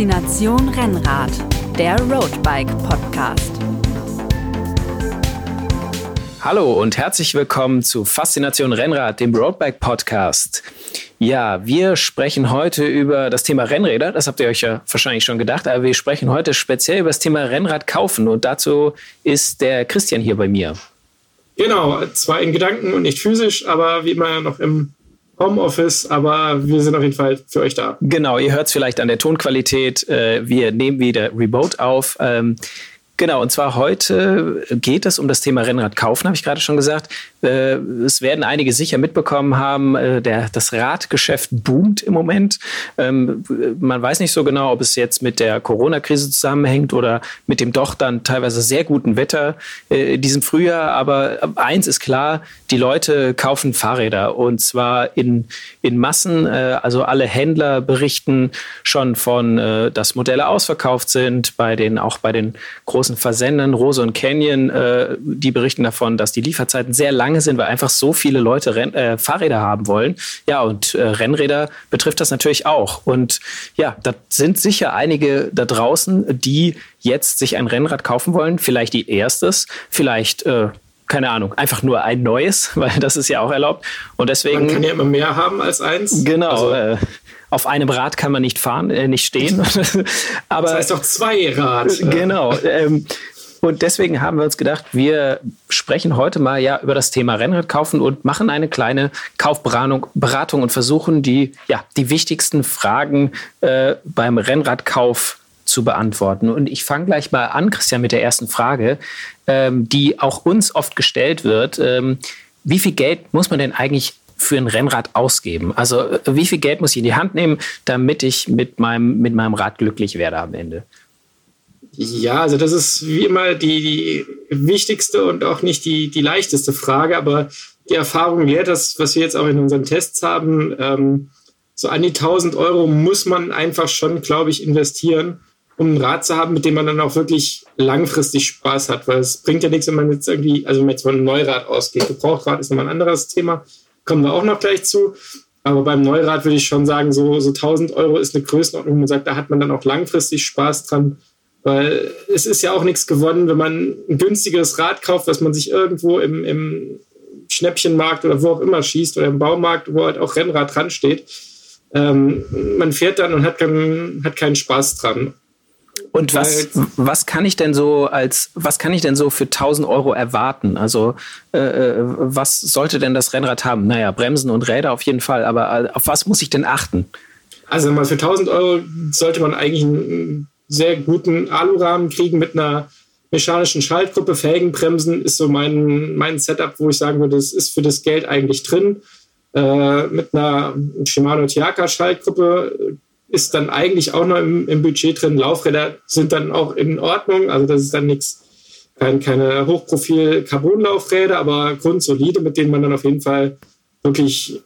Faszination Rennrad, der Roadbike Podcast. Hallo und herzlich willkommen zu Faszination Rennrad, dem Roadbike Podcast. Ja, wir sprechen heute über das Thema Rennräder. Das habt ihr euch ja wahrscheinlich schon gedacht, aber wir sprechen heute speziell über das Thema Rennrad kaufen und dazu ist der Christian hier bei mir. Genau, zwar in Gedanken und nicht physisch, aber wie immer noch im Homeoffice, aber wir sind auf jeden Fall für euch da. Genau, ihr hört es vielleicht an der Tonqualität. Äh, wir nehmen wieder Remote auf. Ähm, Genau, und zwar heute geht es um das Thema Rennrad kaufen, habe ich gerade schon gesagt. Äh, es werden einige sicher mitbekommen haben, äh, der, das Radgeschäft boomt im Moment. Ähm, man weiß nicht so genau, ob es jetzt mit der Corona-Krise zusammenhängt oder mit dem doch dann teilweise sehr guten Wetter äh, in diesem Frühjahr. Aber eins ist klar, die Leute kaufen Fahrräder und zwar in, in Massen. Also alle Händler berichten schon von, dass Modelle ausverkauft sind, bei den, auch bei den großen Versendern, Rose und Canyon, äh, die berichten davon, dass die Lieferzeiten sehr lange sind, weil einfach so viele Leute Renn äh, Fahrräder haben wollen. Ja, und äh, Rennräder betrifft das natürlich auch. Und ja, da sind sicher einige da draußen, die jetzt sich ein Rennrad kaufen wollen. Vielleicht die erstes, vielleicht äh, keine Ahnung, einfach nur ein neues, weil das ist ja auch erlaubt. Und deswegen. Man kann ja immer mehr haben als eins. Genau. Also, äh, auf einem Rad kann man nicht fahren, äh, nicht stehen. Aber, das heißt doch zwei Rad. Genau. Ähm, und deswegen haben wir uns gedacht, wir sprechen heute mal ja über das Thema Rennrad kaufen und machen eine kleine Kaufberatung Beratung und versuchen die, ja, die wichtigsten Fragen äh, beim Rennradkauf zu beantworten. Und ich fange gleich mal an, Christian, mit der ersten Frage, ähm, die auch uns oft gestellt wird. Ähm, wie viel Geld muss man denn eigentlich für ein Rennrad ausgeben? Also äh, wie viel Geld muss ich in die Hand nehmen, damit ich mit meinem, mit meinem Rad glücklich werde am Ende? Ja, also das ist wie immer die, die wichtigste und auch nicht die, die leichteste Frage, aber die Erfahrung lehrt das, was wir jetzt auch in unseren Tests haben, ähm, so an die 1000 Euro muss man einfach schon, glaube ich, investieren, um ein Rad zu haben, mit dem man dann auch wirklich langfristig Spaß hat, weil es bringt ja nichts, wenn man jetzt irgendwie, also wenn man jetzt von einem Neurad ausgeht. Gebrauchtrad ist nochmal ein anderes Thema, kommen wir auch noch gleich zu. Aber beim Neurad würde ich schon sagen, so, so 1000 Euro ist eine Größenordnung, wo man sagt, da hat man dann auch langfristig Spaß dran. Weil es ist ja auch nichts gewonnen, wenn man ein günstigeres Rad kauft, was man sich irgendwo im, im Schnäppchenmarkt oder wo auch immer schießt oder im Baumarkt, wo halt auch Rennrad dran steht. Ähm, man fährt dann und hat, keinen, hat keinen Spaß dran. Und was, was kann ich denn so als, was kann ich denn so für 1000 Euro erwarten? Also, äh, äh, was sollte denn das Rennrad haben? Naja, Bremsen und Räder auf jeden Fall, aber auf was muss ich denn achten? Also, mal für 1000 Euro sollte man eigentlich einen sehr guten Alurahmen kriegen mit einer mechanischen Schaltgruppe. Felgenbremsen ist so mein, mein Setup, wo ich sagen würde, das ist für das Geld eigentlich drin. Äh, mit einer Shimano Tiaka Schaltgruppe ist dann eigentlich auch noch im, im Budget drin. Laufräder sind dann auch in Ordnung. Also das ist dann nichts, kein, keine Hochprofil-Carbon-Laufräder, aber grundsolide, mit denen man dann auf jeden Fall wirklich,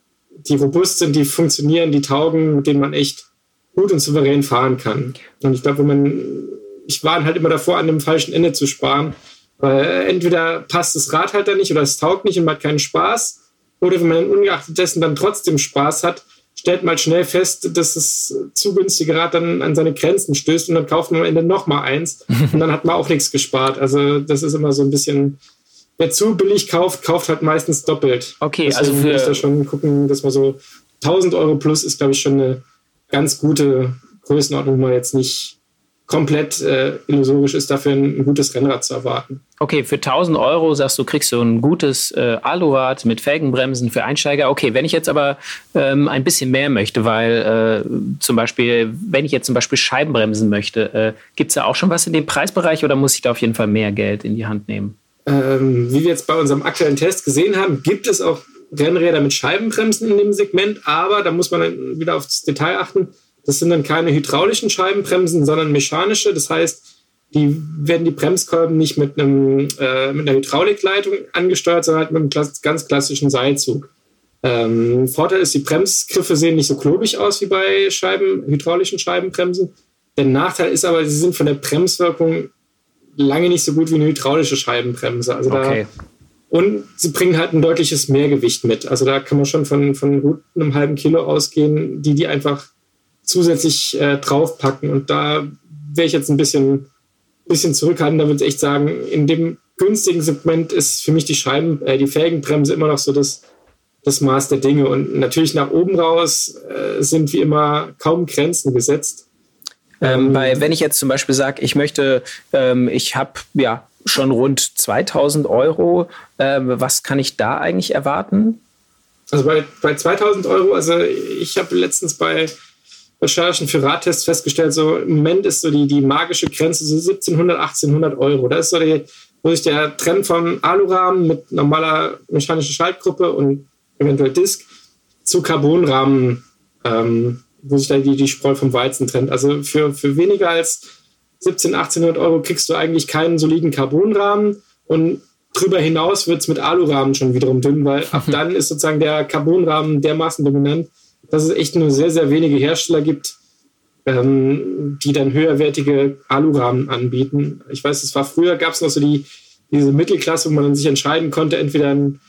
die robust sind, die funktionieren, die taugen, mit denen man echt gut und souverän fahren kann. Und ich glaube, wenn man, ich war halt immer davor, an dem falschen Ende zu sparen, weil entweder passt das Rad halt dann nicht oder es taugt nicht und man hat keinen Spaß. Oder wenn man ungeachtet dessen dann trotzdem Spaß hat, stellt mal schnell fest, dass das zu günstige Rad dann an seine Grenzen stößt und dann kauft man am Ende noch mal eins und dann hat man auch nichts gespart. Also das ist immer so ein bisschen, wer zu billig kauft, kauft halt meistens doppelt. Okay, Deswegen also für... muss da schon gucken, dass man so 1000 Euro plus ist, glaube ich, schon eine ganz gute Größenordnung, wo man jetzt nicht komplett äh, illusorisch ist, dafür ein, ein, gutes Rennrad zu erwarten. Okay, für 1000 Euro sagst du, kriegst du ein gutes äh, Alurad mit Felgenbremsen für Einsteiger. Okay, wenn ich jetzt aber ähm, ein bisschen mehr möchte, weil äh, zum Beispiel, wenn ich jetzt zum Beispiel Scheibenbremsen möchte, äh, gibt es da auch schon was in dem Preisbereich oder muss ich da auf jeden Fall mehr Geld in die Hand nehmen? Ähm, wie wir jetzt bei unserem aktuellen Test gesehen haben, gibt es auch Rennräder mit Scheibenbremsen in dem Segment, aber da muss man dann wieder aufs Detail achten das sind dann keine hydraulischen Scheibenbremsen, sondern mechanische. Das heißt, die werden die Bremskolben nicht mit, einem, äh, mit einer Hydraulikleitung angesteuert, sondern halt mit einem ganz klassischen Seilzug. Ähm, Vorteil ist, die Bremsgriffe sehen nicht so klobig aus wie bei Scheiben, hydraulischen Scheibenbremsen. Der Nachteil ist aber, sie sind von der Bremswirkung lange nicht so gut wie eine hydraulische Scheibenbremse. Also okay. da, und sie bringen halt ein deutliches Mehrgewicht mit. Also da kann man schon von, von gut einem halben Kilo ausgehen, die die einfach zusätzlich äh, draufpacken. Und da wäre ich jetzt ein bisschen, bisschen zurückhaltend. Da würde ich echt sagen, in dem günstigen Segment ist für mich die Scheiben, äh, die Felgenbremse immer noch so das, das Maß der Dinge. Und natürlich nach oben raus äh, sind wie immer kaum Grenzen gesetzt. Ähm, bei, wenn ich jetzt zum Beispiel sage, ich möchte, ähm, ich habe ja schon rund 2000 Euro, ähm, was kann ich da eigentlich erwarten? Also bei, bei 2000 Euro, also ich habe letztens bei Recherchen für Radtests festgestellt, so im Moment ist so die, die magische Grenze so 1700, 1800 Euro. Das ist so die, wo sich der Trend von Alurahmen mit normaler mechanischer Schaltgruppe und eventuell Disk zu Carbonrahmen, ähm, wo sich da die, die Spreu vom Weizen trennt. Also für, für weniger als 1700, 1800 Euro kriegst du eigentlich keinen soliden Carbonrahmen und drüber hinaus wird es mit Alurahmen schon wiederum dünn, weil ab dann ist sozusagen der Carbonrahmen dermaßen dominant, dass es echt nur sehr, sehr wenige Hersteller gibt, ähm, die dann höherwertige Alurahmen anbieten. Ich weiß, es war früher, gab es noch so die, diese Mittelklasse, wo man dann sich entscheiden konnte, entweder ein,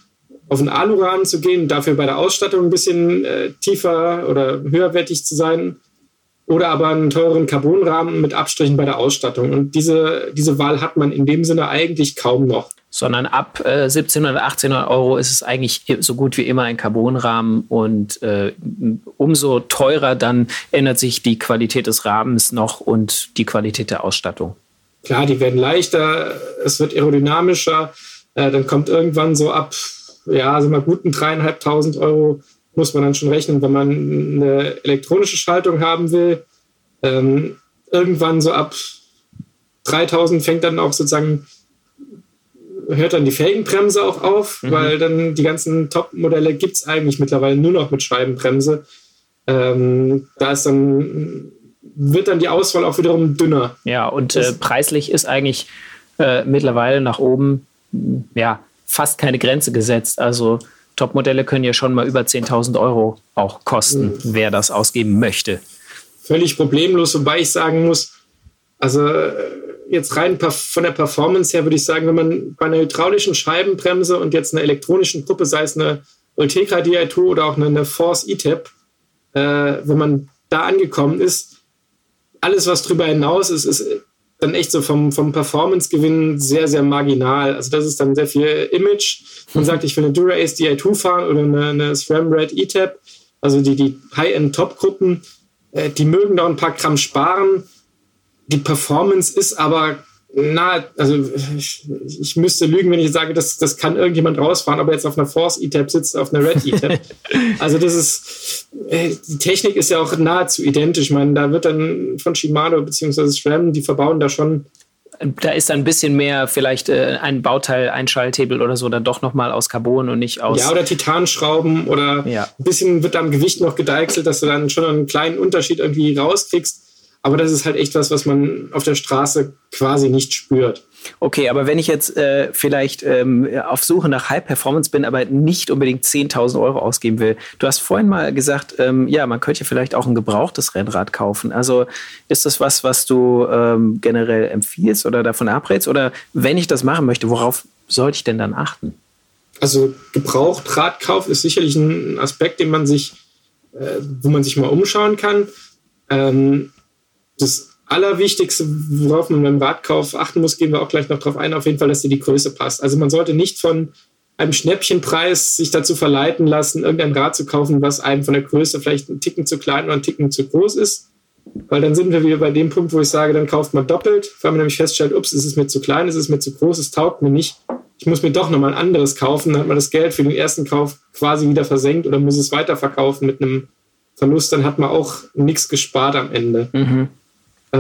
auf einen Alurahmen zu gehen, dafür bei der Ausstattung ein bisschen äh, tiefer oder höherwertig zu sein, oder aber einen teuren Carbonrahmen mit Abstrichen bei der Ausstattung. Und diese, diese Wahl hat man in dem Sinne eigentlich kaum noch sondern ab äh, 1700, 1800 Euro ist es eigentlich so gut wie immer ein Carbonrahmen und äh, umso teurer dann ändert sich die Qualität des Rahmens noch und die Qualität der Ausstattung. Klar, die werden leichter, es wird aerodynamischer, äh, dann kommt irgendwann so ab, ja, also mal guten dreieinhalbtausend Euro muss man dann schon rechnen, wenn man eine elektronische Schaltung haben will. Ähm, irgendwann so ab 3000 fängt dann auch sozusagen hört dann die Felgenbremse auch auf, mhm. weil dann die ganzen Top-Modelle gibt es eigentlich mittlerweile nur noch mit Scheibenbremse. Ähm, da ist dann, wird dann die Auswahl auch wiederum dünner. Ja, und äh, preislich ist eigentlich äh, mittlerweile nach oben ja fast keine Grenze gesetzt. Also Top-Modelle können ja schon mal über 10.000 Euro auch kosten, mhm. wer das ausgeben möchte. Völlig problemlos, wobei ich sagen muss, also äh, jetzt rein von der Performance her würde ich sagen, wenn man bei einer hydraulischen Scheibenbremse und jetzt einer elektronischen Gruppe, sei es eine Ultegra Di2 oder auch eine Force E-Tap, äh, wenn man da angekommen ist, alles, was drüber hinaus ist, ist dann echt so vom, vom Performance-Gewinn sehr, sehr marginal. Also das ist dann sehr viel Image. Man sagt, ich will eine Dura-Ace Di2 fahren oder eine, eine SRAM Red E-Tap, also die, die High-End-Top-Gruppen, äh, die mögen da ein paar Gramm sparen, die Performance ist aber na, also ich, ich, müsste lügen, wenn ich sage, das, das kann irgendjemand rausfahren, aber jetzt auf einer Force E-Tab sitzt, auf einer Red E-Tab. also das ist, äh, die Technik ist ja auch nahezu identisch. Ich meine, da wird dann von Shimano bzw. SRAM, die verbauen da schon da ist ein bisschen mehr vielleicht äh, ein Bauteil, ein Schalthebel oder so, dann doch nochmal aus Carbon und nicht aus. Ja, oder Titanschrauben oder ja. ein bisschen wird da am Gewicht noch gedeichselt, dass du dann schon einen kleinen Unterschied irgendwie rauskriegst. Aber das ist halt echt was, was man auf der Straße quasi nicht spürt. Okay, aber wenn ich jetzt äh, vielleicht ähm, auf Suche nach High Performance bin, aber nicht unbedingt 10.000 Euro ausgeben will. Du hast vorhin mal gesagt, ähm, ja, man könnte vielleicht auch ein gebrauchtes Rennrad kaufen. Also ist das was, was du ähm, generell empfiehlst oder davon abrätst? Oder wenn ich das machen möchte, worauf sollte ich denn dann achten? Also gebraucht Radkauf ist sicherlich ein Aspekt, den man sich, äh, wo man sich mal umschauen kann. Ähm, das Allerwichtigste, worauf man beim Radkauf achten muss, gehen wir auch gleich noch drauf ein, auf jeden Fall, dass dir die Größe passt. Also man sollte nicht von einem Schnäppchenpreis sich dazu verleiten lassen, irgendein Rad zu kaufen, was einem von der Größe vielleicht einen Ticken zu klein oder einen Ticken zu groß ist. Weil dann sind wir wieder bei dem Punkt, wo ich sage, dann kauft man doppelt, weil man nämlich feststellt, ups, ist es mir zu klein, ist es mir zu groß, es taugt mir nicht. Ich muss mir doch nochmal ein anderes kaufen. Dann hat man das Geld für den ersten Kauf quasi wieder versenkt oder muss es weiterverkaufen mit einem Verlust. Dann hat man auch nichts gespart am Ende. Mhm.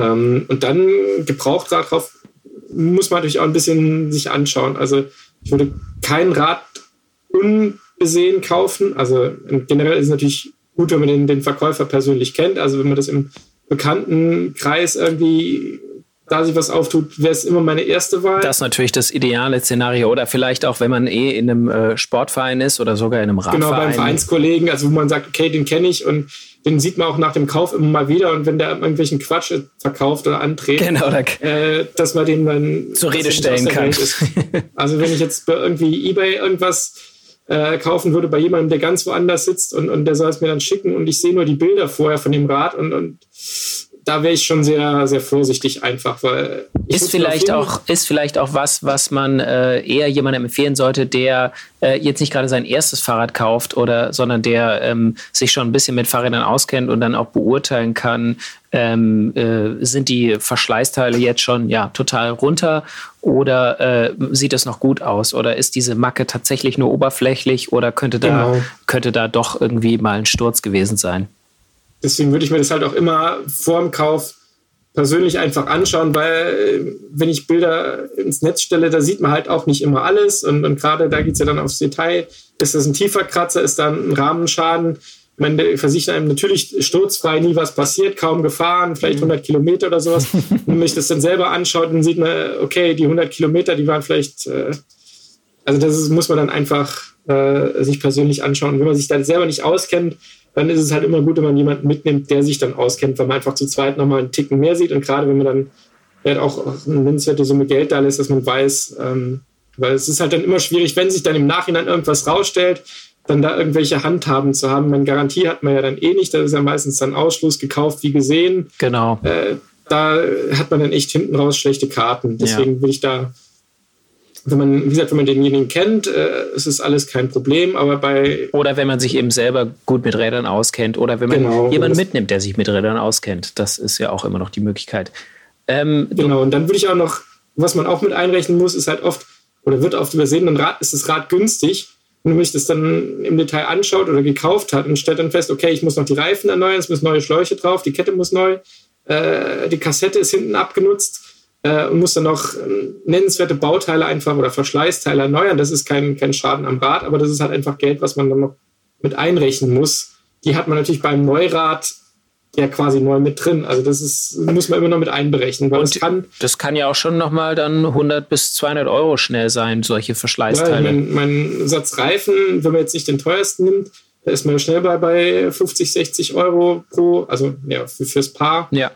Ähm, und dann gebraucht darauf muss man natürlich auch ein bisschen sich anschauen. Also ich würde kein Rad unbesehen kaufen. Also generell ist es natürlich gut, wenn man den, den Verkäufer persönlich kennt. Also wenn man das im bekannten Kreis irgendwie da sich was auftut, wäre es immer meine erste Wahl. Das ist natürlich das ideale Szenario. Oder vielleicht auch, wenn man eh in einem äh, Sportverein ist oder sogar in einem Radverein. Genau, beim Vereinskollegen, also wo man sagt, okay, den kenne ich und den sieht man auch nach dem Kauf immer mal wieder. Und wenn der irgendwelchen Quatsch verkauft oder anträgt, genau, äh, dass man den dann zur Rede stellen kann. also wenn ich jetzt bei irgendwie Ebay irgendwas äh, kaufen würde bei jemandem, der ganz woanders sitzt und, und der soll es mir dann schicken und ich sehe nur die Bilder vorher von dem Rad und, und da wäre ich schon sehr, sehr vorsichtig einfach, weil ist vielleicht auch ist vielleicht auch was, was man äh, eher jemandem empfehlen sollte, der äh, jetzt nicht gerade sein erstes Fahrrad kauft oder, sondern der ähm, sich schon ein bisschen mit Fahrrädern auskennt und dann auch beurteilen kann, ähm, äh, sind die Verschleißteile jetzt schon ja total runter oder äh, sieht es noch gut aus oder ist diese Macke tatsächlich nur oberflächlich oder könnte da genau. könnte da doch irgendwie mal ein Sturz gewesen sein? Deswegen würde ich mir das halt auch immer vor dem Kauf persönlich einfach anschauen, weil wenn ich Bilder ins Netz stelle, da sieht man halt auch nicht immer alles und, und gerade da geht es ja dann aufs Detail. Ist das ein tiefer Kratzer, ist da ein Rahmenschaden? Ich meine, der versichert einem natürlich sturzfrei, nie was passiert, kaum gefahren, vielleicht 100 Kilometer oder sowas. Und wenn man sich das dann selber anschaut, dann sieht man, okay, die 100 Kilometer, die waren vielleicht, äh, also das ist, muss man dann einfach äh, sich persönlich anschauen. Und wenn man sich da selber nicht auskennt, dann ist es halt immer gut, wenn man jemanden mitnimmt, der sich dann auskennt, weil man einfach zu zweit nochmal einen Ticken mehr sieht. Und gerade wenn man dann halt auch eine nennenswerte Summe Geld da lässt, dass man weiß, ähm, weil es ist halt dann immer schwierig, wenn sich dann im Nachhinein irgendwas rausstellt, dann da irgendwelche Handhaben zu haben. Meine Garantie hat man ja dann eh nicht, das ist ja meistens dann Ausschluss gekauft wie gesehen. Genau. Äh, da hat man dann echt hinten raus schlechte Karten. Deswegen ja. will ich da wenn man, wie gesagt, wenn man denjenigen kennt, äh, ist es alles kein Problem, aber bei. Oder wenn man sich eben selber gut mit Rädern auskennt oder wenn man genau, jemanden mitnimmt, der sich mit Rädern auskennt. Das ist ja auch immer noch die Möglichkeit. Ähm, genau, und dann würde ich auch noch, was man auch mit einrechnen muss, ist halt oft, oder wird oft übersehen, ein Rad ist das Rad günstig. Und wenn man sich das dann im Detail anschaut oder gekauft hat und stellt dann fest, okay, ich muss noch die Reifen erneuern, es müssen neue Schläuche drauf, die Kette muss neu, äh, die Kassette ist hinten abgenutzt äh, und muss dann noch äh, nennenswerte Bauteile einfach oder Verschleißteile erneuern. Das ist kein, kein Schaden am Rad, aber das ist halt einfach Geld, was man dann noch mit einrechnen muss. Die hat man natürlich beim Neurad ja quasi neu mit drin. Also das ist, muss man immer noch mit einberechnen. Weil und das, kann, das kann ja auch schon nochmal dann 100 bis 200 Euro schnell sein, solche Verschleißteile. Ja, mein, mein Satz Reifen, wenn man jetzt nicht den teuersten nimmt, da ist man schnell bei, bei 50, 60 Euro pro, also ja, für, fürs Paar. Ja.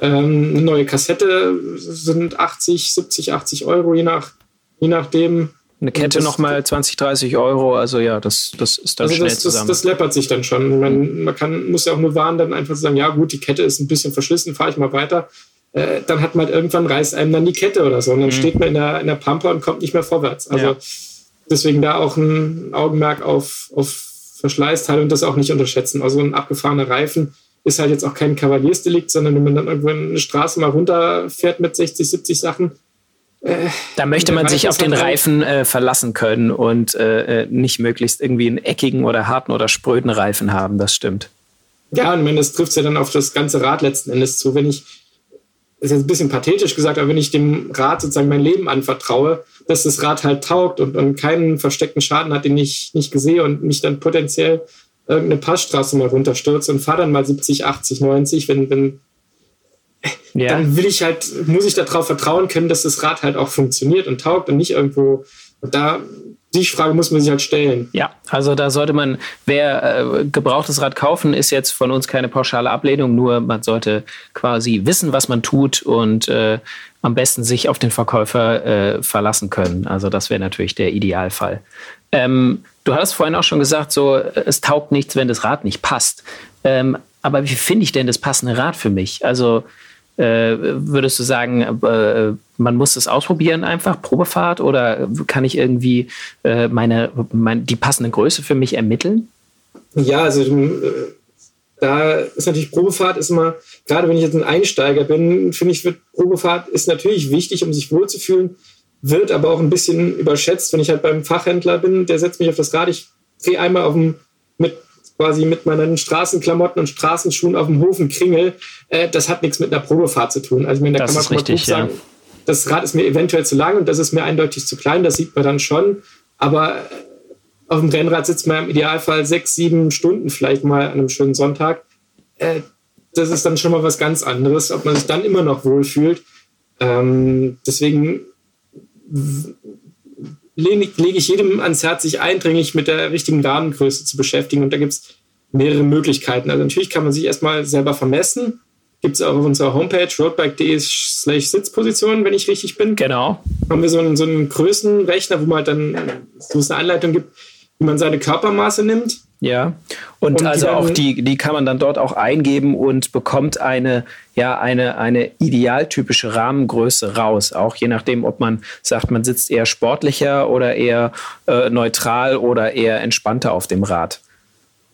Ähm, eine neue Kassette sind 80, 70, 80 Euro, je, nach, je nachdem. Eine Kette nochmal 20, 30 Euro, also ja, das, das ist dann also schnell das, zusammen. Das, das läppert sich dann schon. Man, man kann, muss ja auch nur warnen, dann einfach sagen, ja gut, die Kette ist ein bisschen verschlissen, fahre ich mal weiter. Äh, dann hat man halt irgendwann reißt einem dann die Kette oder so und dann mhm. steht man in der, in der Pampa und kommt nicht mehr vorwärts. Also ja. deswegen da auch ein Augenmerk auf, auf Verschleißteile und das auch nicht unterschätzen. Also ein abgefahrener Reifen ist halt jetzt auch kein Kavaliersdelikt, sondern wenn man dann irgendwo eine Straße mal runterfährt mit 60, 70 Sachen. Äh, da möchte man sich auf den Reifen äh, verlassen können und äh, äh, nicht möglichst irgendwie einen eckigen oder harten oder spröden Reifen haben, das stimmt. Ja, und ich meine, das trifft es ja dann auf das ganze Rad letzten Endes zu. Wenn ich, das ist jetzt ein bisschen pathetisch gesagt, aber wenn ich dem Rad sozusagen mein Leben anvertraue, dass das Rad halt taugt und, und keinen versteckten Schaden hat, den ich nicht gesehen und mich dann potenziell irgendeine Passstraße mal runterstürze und fahre dann mal 70, 80, 90, wenn, wenn ja. dann will ich halt, muss ich darauf vertrauen können, dass das Rad halt auch funktioniert und taugt und nicht irgendwo. Und da, die Frage muss man sich halt stellen. Ja, also da sollte man, wer äh, gebrauchtes Rad kaufen, ist jetzt von uns keine pauschale Ablehnung, nur man sollte quasi wissen, was man tut und äh, am besten sich auf den Verkäufer äh, verlassen können. Also das wäre natürlich der Idealfall. Ähm, du hast vorhin auch schon gesagt, so es taugt nichts, wenn das Rad nicht passt. Ähm, aber wie finde ich denn das passende Rad für mich? Also äh, würdest du sagen, äh, man muss es ausprobieren einfach, Probefahrt, oder kann ich irgendwie äh, meine, mein, die passende Größe für mich ermitteln? Ja, also äh, da ist natürlich Probefahrt ist immer, gerade wenn ich jetzt ein Einsteiger bin, finde ich, wird Probefahrt ist natürlich wichtig, um sich wohlzufühlen wird aber auch ein bisschen überschätzt, wenn ich halt beim Fachhändler bin, der setzt mich auf das Rad, ich drehe einmal auf dem, mit quasi mit meinen Straßenklamotten und Straßenschuhen auf dem Hofen kringel, äh, das hat nichts mit einer Probefahrt zu tun. Also ich meine, da das kann man richtig, mal sagen, ja. das Rad ist mir eventuell zu lang und das ist mir eindeutig zu klein, das sieht man dann schon, aber auf dem Rennrad sitzt man im Idealfall sechs, sieben Stunden vielleicht mal an einem schönen Sonntag. Äh, das ist dann schon mal was ganz anderes, ob man sich dann immer noch wohlfühlt. Ähm, deswegen lege leg ich jedem ans Herz, sich eindringlich mit der richtigen Rahmengröße zu beschäftigen. Und da gibt es mehrere Möglichkeiten. Also natürlich kann man sich erstmal selber vermessen. Gibt es auch auf unserer Homepage roadbike.de slash Sitzposition, wenn ich richtig bin. Genau. Haben wir so einen, so einen Größenrechner, wo man halt dann, wo es eine Anleitung gibt, wie man seine Körpermaße nimmt. Ja, und, und also auch die, die kann man dann dort auch eingeben und bekommt eine, ja, eine, eine idealtypische Rahmengröße raus. Auch je nachdem, ob man sagt, man sitzt eher sportlicher oder eher äh, neutral oder eher entspannter auf dem Rad.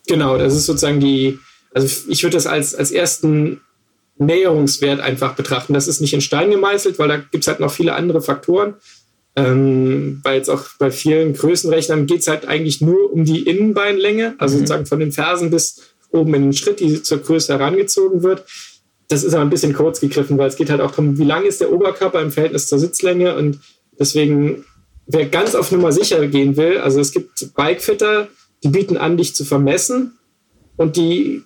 Genau, das ist sozusagen die, also ich würde das als, als ersten Näherungswert einfach betrachten. Das ist nicht in Stein gemeißelt, weil da gibt es halt noch viele andere Faktoren. Ähm, weil jetzt auch bei vielen Größenrechnern geht es halt eigentlich nur um die Innenbeinlänge, also mhm. sozusagen von den Fersen bis oben in den Schritt, die zur Größe herangezogen wird. Das ist aber ein bisschen kurz gegriffen, weil es geht halt auch darum, wie lang ist der Oberkörper im Verhältnis zur Sitzlänge und deswegen, wer ganz auf Nummer sicher gehen will, also es gibt Bikefitter, die bieten an, dich zu vermessen und die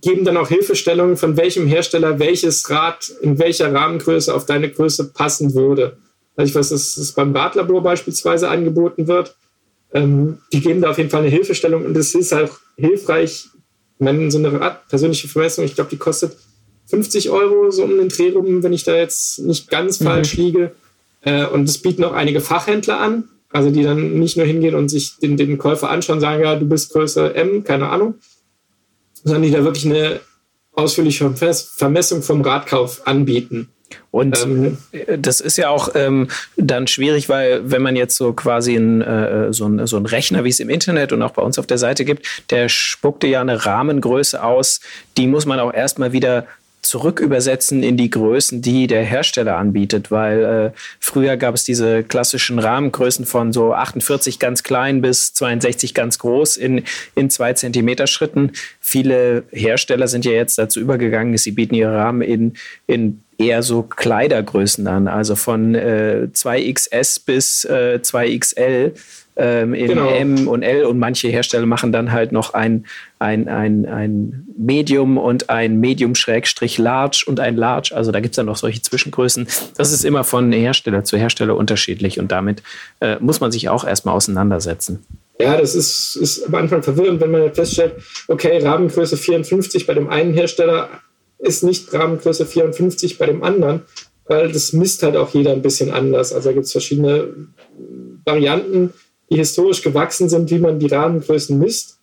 geben dann auch Hilfestellungen, von welchem Hersteller welches Rad in welcher Rahmengröße auf deine Größe passen würde. Also ich weiß, dass es beim Radlabor beispielsweise angeboten wird. Ähm, die geben da auf jeden Fall eine Hilfestellung und es ist auch hilfreich, wenn so eine Rad persönliche Vermessung, ich glaube, die kostet 50 Euro so um den Dreh rum, wenn ich da jetzt nicht ganz mhm. falsch liege. Äh, und es bieten auch einige Fachhändler an, also die dann nicht nur hingehen und sich den, den Käufer anschauen und sagen, ja, du bist Größe M, keine Ahnung, sondern die da wirklich eine ausführliche Vermessung vom Radkauf anbieten. Und ähm, das ist ja auch ähm, dann schwierig, weil wenn man jetzt so quasi ein, äh, so, ein, so ein Rechner, wie es im Internet und auch bei uns auf der Seite gibt, der spuckte ja eine Rahmengröße aus, die muss man auch erstmal wieder zurückübersetzen in die Größen, die der Hersteller anbietet, weil äh, früher gab es diese klassischen Rahmengrößen von so 48 ganz klein bis 62 ganz groß in, in zwei Zentimeter Schritten. Viele Hersteller sind ja jetzt dazu übergegangen, sie bieten ihre Rahmen in, in eher so Kleidergrößen an, also von äh, 2XS bis äh, 2XL ähm, in genau. M und L und manche Hersteller machen dann halt noch ein, ein, ein, ein Medium und ein Medium-Large und ein Large. Also da gibt es dann noch solche Zwischengrößen. Das ist immer von Hersteller zu Hersteller unterschiedlich und damit äh, muss man sich auch erstmal auseinandersetzen. Ja, das ist, ist am Anfang verwirrend, wenn man feststellt, okay, Rahmengröße 54 bei dem einen Hersteller ist nicht Rahmengröße 54 bei dem anderen, weil das misst halt auch jeder ein bisschen anders. Also da gibt es verschiedene Varianten die historisch gewachsen sind, wie man die Rahmengrößen misst,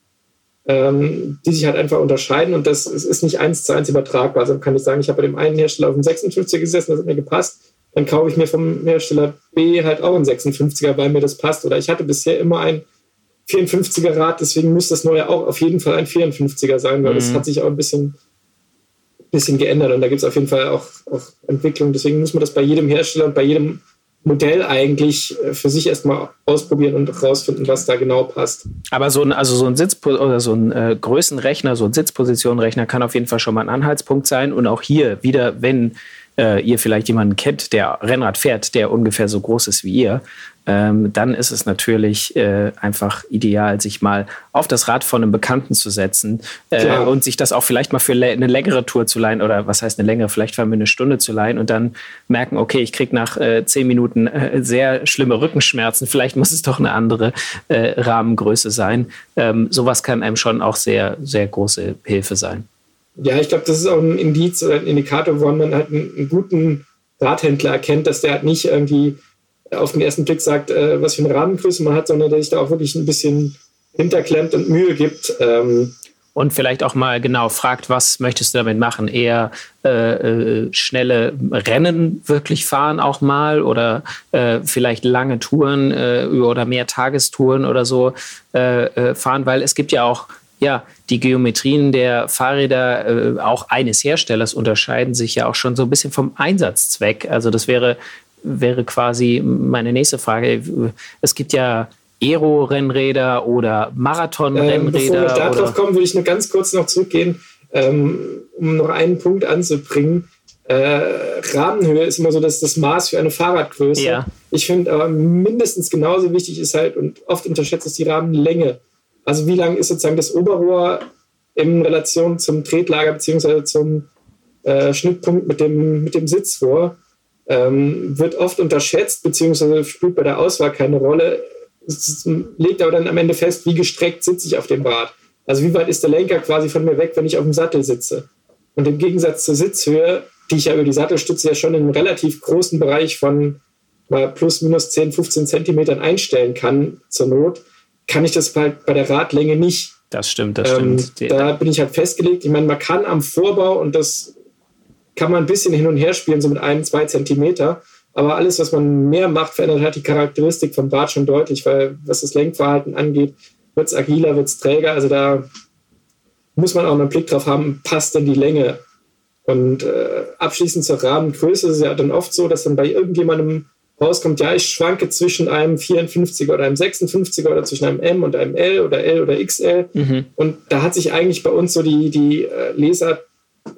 ähm, die sich halt einfach unterscheiden und das ist nicht eins zu eins übertragbar. Also kann ich sagen, ich habe bei dem einen Hersteller auf dem 56er gesessen, das hat mir gepasst, dann kaufe ich mir vom Hersteller B halt auch einen 56er, weil mir das passt. Oder ich hatte bisher immer ein 54er Rad, deswegen muss das neue auch auf jeden Fall ein 54er sein, weil mhm. das hat sich auch ein bisschen, bisschen geändert und da gibt es auf jeden Fall auch, auch Entwicklungen. Deswegen muss man das bei jedem Hersteller und bei jedem Modell eigentlich äh, für sich erstmal ausprobieren und herausfinden, was da genau passt. Aber so ein, also so ein Sitz oder so ein äh, Größenrechner, so ein Sitzpositionenrechner kann auf jeden Fall schon mal ein Anhaltspunkt sein. Und auch hier wieder, wenn äh, ihr vielleicht jemanden kennt, der Rennrad fährt, der ungefähr so groß ist wie ihr, ähm, dann ist es natürlich äh, einfach ideal, sich mal auf das Rad von einem Bekannten zu setzen äh, und sich das auch vielleicht mal für eine längere Tour zu leihen oder was heißt eine längere, vielleicht für eine Stunde zu leihen und dann merken, okay, ich kriege nach äh, zehn Minuten äh, sehr schlimme Rückenschmerzen, vielleicht muss es doch eine andere äh, Rahmengröße sein. Ähm, sowas kann einem schon auch sehr, sehr große Hilfe sein. Ja, ich glaube, das ist auch ein Indiz oder ein Indikator, woran man halt einen, einen guten Radhändler erkennt, dass der halt nicht irgendwie auf den ersten Blick sagt, äh, was für eine Rahmengröße man hat, sondern der sich da auch wirklich ein bisschen hinterklemmt und Mühe gibt. Ähm, und vielleicht auch mal genau fragt, was möchtest du damit machen? Eher äh, äh, schnelle Rennen wirklich fahren auch mal oder äh, vielleicht lange Touren äh, oder mehr Tagestouren oder so äh, äh, fahren, weil es gibt ja auch ja, die Geometrien der Fahrräder auch eines Herstellers unterscheiden sich ja auch schon so ein bisschen vom Einsatzzweck. Also das wäre wäre quasi meine nächste Frage. Es gibt ja Aero-Rennräder oder Marathon-Rennräder. Ähm, bevor wir darauf kommen, würde ich nur ganz kurz noch zurückgehen, ähm, um noch einen Punkt anzubringen. Äh, Rahmenhöhe ist immer so dass das Maß für eine Fahrradgröße. Ja. Ich finde aber mindestens genauso wichtig ist halt und oft unterschätzt ist die Rahmenlänge. Also wie lang ist sozusagen das Oberrohr in Relation zum Tretlager bzw. zum äh, Schnittpunkt mit dem, mit dem Sitzrohr? Ähm, wird oft unterschätzt, beziehungsweise spielt bei der Auswahl keine Rolle. Es legt aber dann am Ende fest, wie gestreckt sitze ich auf dem Rad. Also wie weit ist der Lenker quasi von mir weg, wenn ich auf dem Sattel sitze. Und im Gegensatz zur Sitzhöhe, die ich ja über die Sattelstütze ja schon in einem relativ großen Bereich von mal plus minus 10, 15 Zentimetern einstellen kann zur Not, kann ich das halt bei der Radlänge nicht. Das stimmt, das ähm, stimmt. Da bin ich halt festgelegt. Ich meine, man kann am Vorbau und das kann man ein bisschen hin und her spielen, so mit einem, zwei Zentimeter. Aber alles, was man mehr macht, verändert halt die Charakteristik vom Rad schon deutlich, weil was das Lenkverhalten angeht, wird es agiler, wird es träger. Also da muss man auch einen Blick drauf haben, passt denn die Länge? Und äh, abschließend zur Rahmengröße ist es ja dann oft so, dass dann bei irgendjemandem rauskommt, ja, ich schwanke zwischen einem 54er oder einem 56er oder zwischen einem M und einem L oder L oder XL. Mhm. Und da hat sich eigentlich bei uns so die, die äh, Leser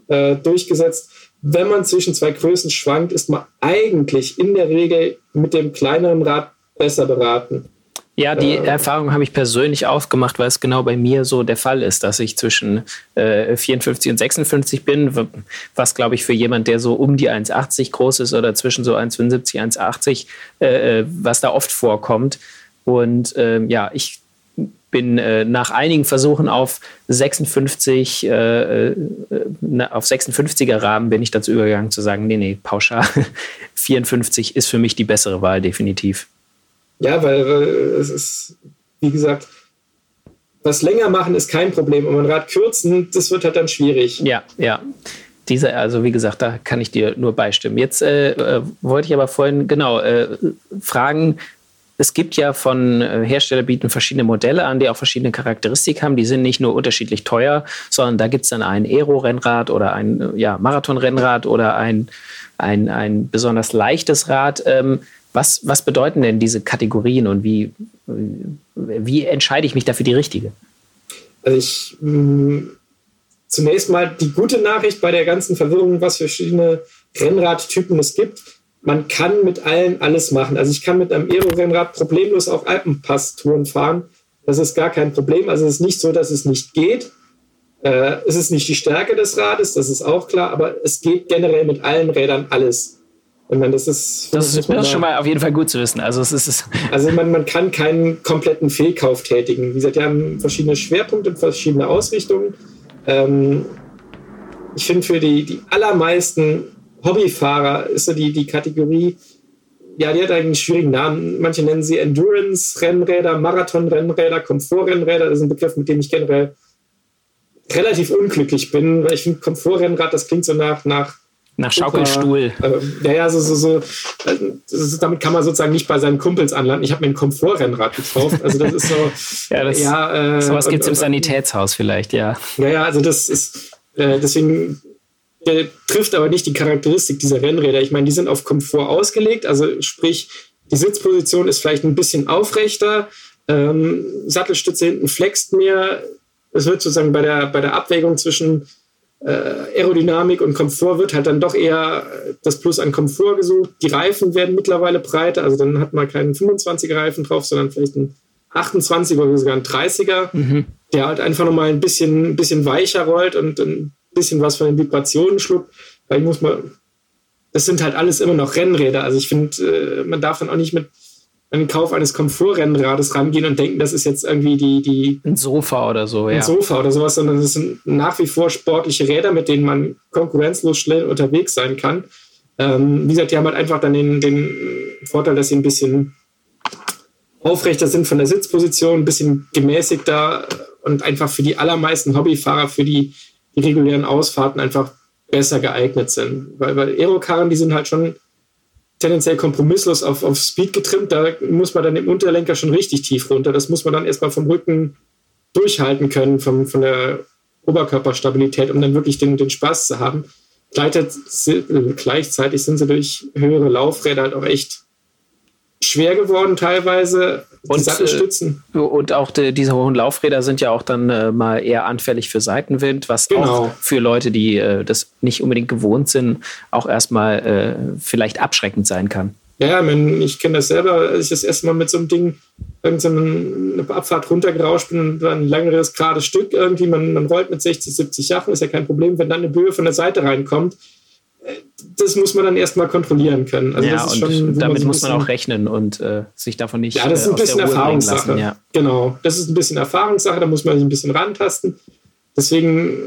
äh, durchgesetzt, wenn man zwischen zwei Größen schwankt, ist man eigentlich in der Regel mit dem kleineren Rad besser beraten. Ja, die äh, Erfahrung habe ich persönlich auch gemacht, weil es genau bei mir so der Fall ist, dass ich zwischen äh, 54 und 56 bin, was glaube ich für jemand, der so um die 1,80 groß ist oder zwischen so 1,75, 1,80, äh, äh, was da oft vorkommt. Und ähm, ja, ich bin äh, nach einigen Versuchen auf 56, äh, äh, auf 56er Rahmen bin ich dazu übergegangen zu sagen, nee, nee, pauschal 54 ist für mich die bessere Wahl, definitiv. Ja, weil, es ist, wie gesagt, was länger machen ist kein Problem. Und ein Rad kürzen, das wird halt dann schwierig. Ja, ja. Diese, also wie gesagt, da kann ich dir nur beistimmen. Jetzt äh, äh wollte ich aber vorhin genau äh, fragen, es gibt ja von äh, Hersteller bieten verschiedene Modelle an, die auch verschiedene Charakteristik haben. Die sind nicht nur unterschiedlich teuer, sondern da gibt es dann ein Aero-Rennrad oder ein äh, ja, Marathon-Rennrad oder ein, ein, ein besonders leichtes Rad. Ähm, was, was bedeuten denn diese Kategorien und wie, wie entscheide ich mich dafür die richtige? Also ich mh, mm, zunächst mal die gute Nachricht bei der ganzen Verwirrung, was für verschiedene Rennradtypen es gibt man kann mit allen alles machen. Also ich kann mit einem Aero-Rennrad problemlos auch Alpenpass-Touren fahren. Das ist gar kein Problem. Also es ist nicht so, dass es nicht geht. Äh, es ist nicht die Stärke des Rades, das ist auch klar, aber es geht generell mit allen Rädern alles. Und dann, das ist, das ist da, schon mal auf jeden Fall gut zu wissen. Also, es ist also man, man kann keinen kompletten Fehlkauf tätigen. Wie gesagt, die haben verschiedene Schwerpunkte und verschiedene Ausrichtungen. Ähm, ich finde, für die, die allermeisten Hobbyfahrer ist so die, die Kategorie, ja, die hat eigentlich einen schwierigen Namen. Manche nennen sie Endurance-Rennräder, Marathon-Rennräder, Komfort-Rennräder. Das ist ein Begriff, mit dem ich generell relativ unglücklich bin, weil ich finde, Komfort-Rennrad, das klingt so nach, nach nach Schaukelstuhl. Äh, ja, ja, so, so, so ist, damit kann man sozusagen nicht bei seinen Kumpels anlanden. Ich habe mir ein Komfortrennrad gekauft. Also das ist so. ja, das, ja, äh, sowas gibt es im Sanitätshaus vielleicht, ja. Ja, ja, also das ist, äh, deswegen der trifft aber nicht die Charakteristik dieser Rennräder. Ich meine, die sind auf Komfort ausgelegt, also sprich, die Sitzposition ist vielleicht ein bisschen aufrechter, ähm, Sattelstütze hinten flext mehr. Es wird sozusagen bei der, bei der Abwägung zwischen äh, Aerodynamik und Komfort wird halt dann doch eher das Plus an Komfort gesucht. Die Reifen werden mittlerweile breiter, also dann hat man keinen 25er Reifen drauf, sondern vielleicht einen 28er oder sogar einen 30er, mhm. der halt einfach nochmal ein bisschen, bisschen weicher rollt und ein bisschen was von den Vibrationen schluckt, weil ich muss mal, das sind halt alles immer noch Rennräder. Also ich finde, äh, man darf dann auch nicht mit an den Kauf eines Komfortrennrades rangehen und denken, das ist jetzt irgendwie die, die ein Sofa oder so, ja. Ein Sofa oder sowas, sondern es sind nach wie vor sportliche Räder, mit denen man konkurrenzlos schnell unterwegs sein kann. Ähm, wie gesagt, die haben halt einfach dann den, den Vorteil, dass sie ein bisschen aufrechter sind von der Sitzposition, ein bisschen gemäßigter und einfach für die allermeisten Hobbyfahrer, für die die regulären Ausfahrten einfach besser geeignet sind. Weil, weil Aerokarren, die sind halt schon tendenziell kompromisslos auf, auf Speed getrimmt. Da muss man dann im Unterlenker schon richtig tief runter. Das muss man dann erstmal vom Rücken durchhalten können, vom, von der Oberkörperstabilität, um dann wirklich den, den Spaß zu haben. Gleichzeitig sind sie durch höhere Laufräder halt auch echt schwer geworden teilweise. Und, Sattelstützen. Äh, und auch die, diese hohen Laufräder sind ja auch dann äh, mal eher anfällig für Seitenwind, was genau. auch für Leute, die äh, das nicht unbedingt gewohnt sind, auch erstmal äh, vielleicht abschreckend sein kann. Ja, ich kenne das selber, als ich das erste Mal mit so einem Ding irgendeine Abfahrt runtergerauscht bin und dann ein längeres, gerades Stück irgendwie, man, man rollt mit 60, 70 Sachen, ist ja kein Problem, wenn dann eine Böe von der Seite reinkommt, das muss man dann erstmal kontrollieren können. Also ja, und schon, damit man muss man auch rechnen und äh, sich davon nicht. Ja, das ist ein äh, bisschen Erfahrungssache. Lassen, ja. Genau, das ist ein bisschen Erfahrungssache, da muss man sich ein bisschen rantasten. Deswegen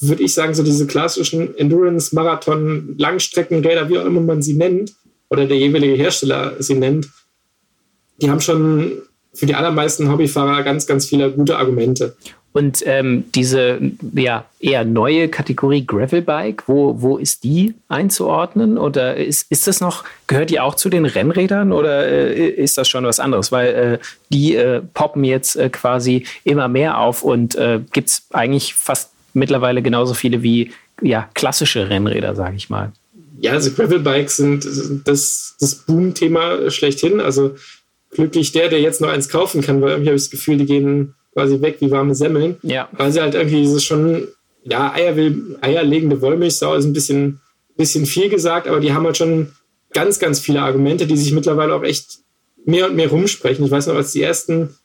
würde ich sagen, so diese klassischen Endurance, Marathon, Langstreckenräder, wie auch immer man sie nennt, oder der jeweilige Hersteller sie nennt, die haben schon für die allermeisten Hobbyfahrer ganz, ganz viele gute Argumente. Und ähm, diese ja, eher neue Kategorie Gravelbike, wo, wo ist die einzuordnen? Oder ist, ist das noch, gehört die auch zu den Rennrädern oder äh, ist das schon was anderes? Weil äh, die äh, poppen jetzt äh, quasi immer mehr auf und äh, gibt es eigentlich fast mittlerweile genauso viele wie ja, klassische Rennräder, sage ich mal. Ja, also Gravelbikes sind das, das Boom-Thema schlechthin. Also glücklich der, der jetzt noch eins kaufen kann, weil irgendwie habe ich das Gefühl, die gehen quasi weg wie warme Semmeln. Ja. Weil sie halt irgendwie dieses schon, ja, Eier will, eierlegende Wollmilchsau ist ein bisschen, bisschen viel gesagt, aber die haben halt schon ganz, ganz viele Argumente, die sich mittlerweile auch echt mehr und mehr rumsprechen. Ich weiß noch, als die ersten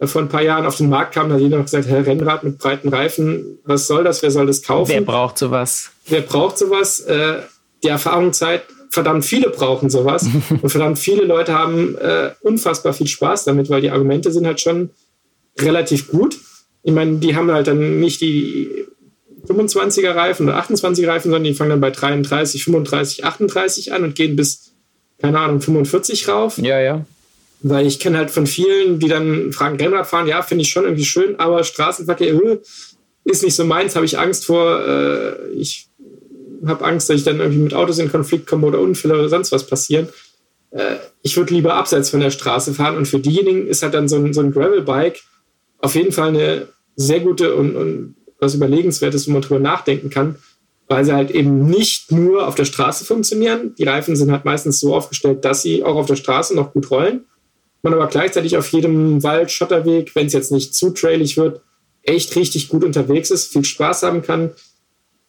äh, vor ein paar Jahren auf den Markt kamen, hat jeder noch gesagt, Herr Rennrad mit breiten Reifen, was soll das, wer soll das kaufen? Wer braucht sowas? Wer braucht sowas? Äh, die Erfahrung zeigt, verdammt viele brauchen sowas und verdammt viele Leute haben äh, unfassbar viel Spaß damit, weil die Argumente sind halt schon relativ gut. Ich meine, die haben halt dann nicht die 25er Reifen oder 28er Reifen, sondern die fangen dann bei 33, 35, 38 an und gehen bis, keine Ahnung, 45 rauf. Ja, ja. Weil ich kenne halt von vielen, die dann fragen, Rennrad fahren, ja, finde ich schon irgendwie schön, aber Straßenverkehr äh, ist nicht so meins, habe ich Angst vor. Äh, ich habe Angst, dass ich dann irgendwie mit Autos in Konflikt komme oder Unfälle oder sonst was passieren. Äh, ich würde lieber abseits von der Straße fahren und für diejenigen ist halt dann so ein, so ein Gravelbike auf jeden Fall eine sehr gute und, und was Überlegenswertes, wo man drüber nachdenken kann, weil sie halt eben nicht nur auf der Straße funktionieren. Die Reifen sind halt meistens so aufgestellt, dass sie auch auf der Straße noch gut rollen. Man aber gleichzeitig auf jedem Wald, Schotterweg, wenn es jetzt nicht zu trailig wird, echt richtig gut unterwegs ist, viel Spaß haben kann,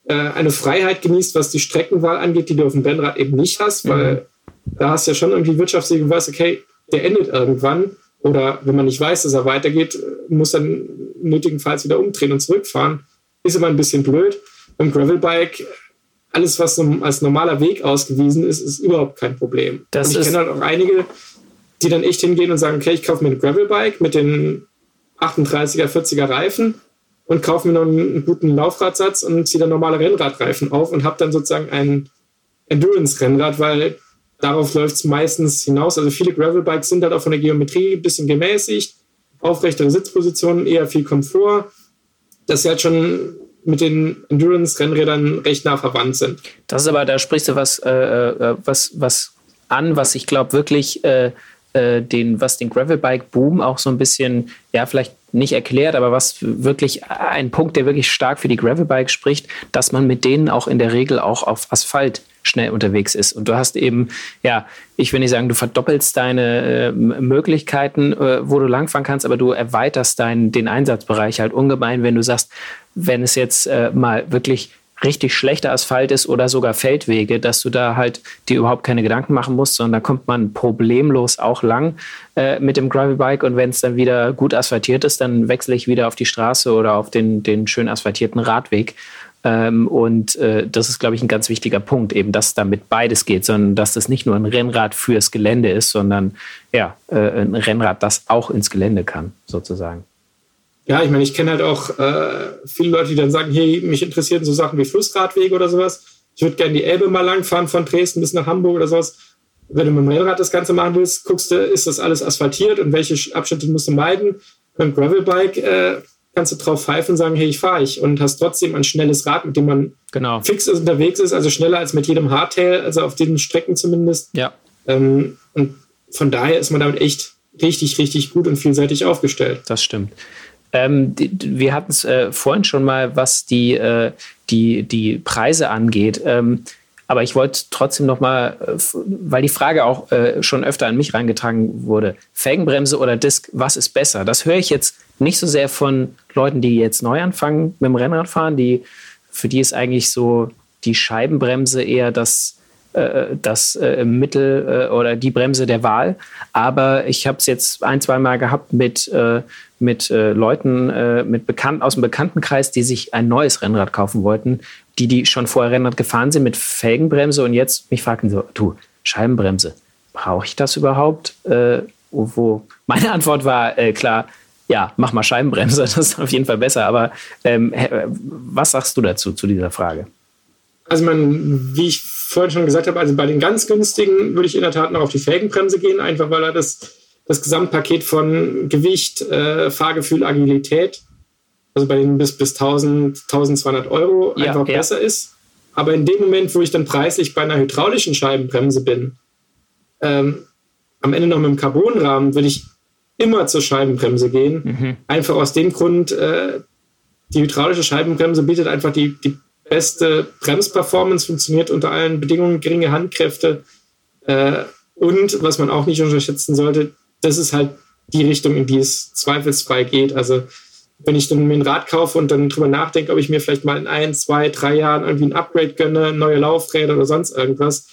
äh, eine Freiheit genießt, was die Streckenwahl angeht, die du auf dem Rennrad eben nicht hast, weil mhm. da hast du ja schon irgendwie Wirtschaftssegen, weißt, okay, der endet irgendwann oder wenn man nicht weiß, dass er weitergeht, muss dann nötigenfalls wieder umdrehen und zurückfahren. Ist immer ein bisschen blöd. Beim Gravelbike, alles, was als normaler Weg ausgewiesen ist, ist überhaupt kein Problem. Das und ich kenne halt auch einige, die dann echt hingehen und sagen, okay, ich kaufe mir ein Gravelbike mit den 38er, 40er Reifen und kaufe mir noch einen guten Laufradsatz und ziehe dann normale Rennradreifen auf und habe dann sozusagen ein Endurance-Rennrad, weil darauf läuft es meistens hinaus. Also viele Gravelbikes sind halt auch von der Geometrie ein bisschen gemäßigt, aufrechtere Sitzpositionen, eher viel Komfort, dass sie halt schon mit den Endurance-Rennrädern recht nah verwandt sind. Das ist aber, da sprichst du was, äh, äh was, was an, was ich glaube wirklich äh, äh, den, was den Gravelbike-Boom auch so ein bisschen, ja, vielleicht nicht erklärt, aber was wirklich ein Punkt, der wirklich stark für die Gravelbikes spricht, dass man mit denen auch in der Regel auch auf Asphalt schnell unterwegs ist. Und du hast eben, ja, ich will nicht sagen, du verdoppelst deine äh, Möglichkeiten, äh, wo du langfahren kannst, aber du erweiterst deinen, den Einsatzbereich halt ungemein, wenn du sagst, wenn es jetzt äh, mal wirklich richtig schlechter Asphalt ist oder sogar Feldwege, dass du da halt dir überhaupt keine Gedanken machen musst, sondern da kommt man problemlos auch lang äh, mit dem Gravelbike und wenn es dann wieder gut asphaltiert ist, dann wechsle ich wieder auf die Straße oder auf den, den schön asphaltierten Radweg. Ähm, und äh, das ist, glaube ich, ein ganz wichtiger Punkt, eben, dass damit beides geht, sondern dass das nicht nur ein Rennrad fürs Gelände ist, sondern ja, äh, ein Rennrad, das auch ins Gelände kann, sozusagen. Ja, ich meine, ich kenne halt auch äh, viele Leute, die dann sagen, hey, mich interessieren so Sachen wie Flussradwege oder sowas. Ich würde gerne die Elbe mal langfahren von Dresden bis nach Hamburg oder sowas. Wenn du mit dem Rennrad das Ganze machen willst, guckst du, ist das alles asphaltiert und welche Abschnitte musst du meiden. Beim Gravelbike äh, kannst du drauf pfeifen und sagen, hey, ich fahre ich und hast trotzdem ein schnelles Rad, mit dem man genau. fix ist, unterwegs ist, also schneller als mit jedem Hardtail, also auf den Strecken zumindest. Ja. Ähm, und von daher ist man damit echt richtig, richtig gut und vielseitig aufgestellt. Das stimmt. Ähm, die, wir hatten es äh, vorhin schon mal, was die, äh, die, die Preise angeht. Ähm, aber ich wollte trotzdem noch mal, äh, weil die Frage auch äh, schon öfter an mich reingetragen wurde, Felgenbremse oder Disc, was ist besser? Das höre ich jetzt nicht so sehr von Leuten, die jetzt neu anfangen mit dem Rennradfahren. Die, für die ist eigentlich so die Scheibenbremse eher das, das äh, Mittel äh, oder die Bremse der Wahl. Aber ich habe es jetzt ein, zwei Mal gehabt mit, äh, mit äh, Leuten äh, mit Bekannt aus dem Bekanntenkreis, die sich ein neues Rennrad kaufen wollten, die, die schon vorher Rennrad gefahren sind mit Felgenbremse und jetzt mich fragten so, du, Scheibenbremse, brauche ich das überhaupt? wo meine Antwort war klar, ja, mach mal Scheibenbremse, das ist auf jeden Fall besser. Aber ähm, was sagst du dazu, zu dieser Frage? Also, man, wie ich vorhin schon gesagt habe, also bei den ganz günstigen würde ich in der Tat noch auf die Felgenbremse gehen, einfach weil er das das Gesamtpaket von Gewicht, äh, Fahrgefühl, Agilität, also bei den bis, bis 1000, 1200 Euro Ja, einfach ja. besser ist. Aber in dem Moment, wo ich dann preislich bei einer hydraulischen Scheibenbremse bin, ähm, am Ende noch mit dem Carbonrahmen, würde ich immer zur Scheibenbremse gehen. Mhm. Einfach aus dem Grund, äh, die hydraulische Scheibenbremse bietet einfach die, die beste Bremsperformance, funktioniert unter allen Bedingungen, geringe Handkräfte. Äh, und was man auch nicht unterschätzen sollte, das ist halt die Richtung, in die es zweifelsfrei geht. Also wenn ich dann mir ein Rad kaufe und dann drüber nachdenke, ob ich mir vielleicht mal in ein, zwei, drei Jahren irgendwie ein Upgrade gönne, neue Laufräder oder sonst irgendwas,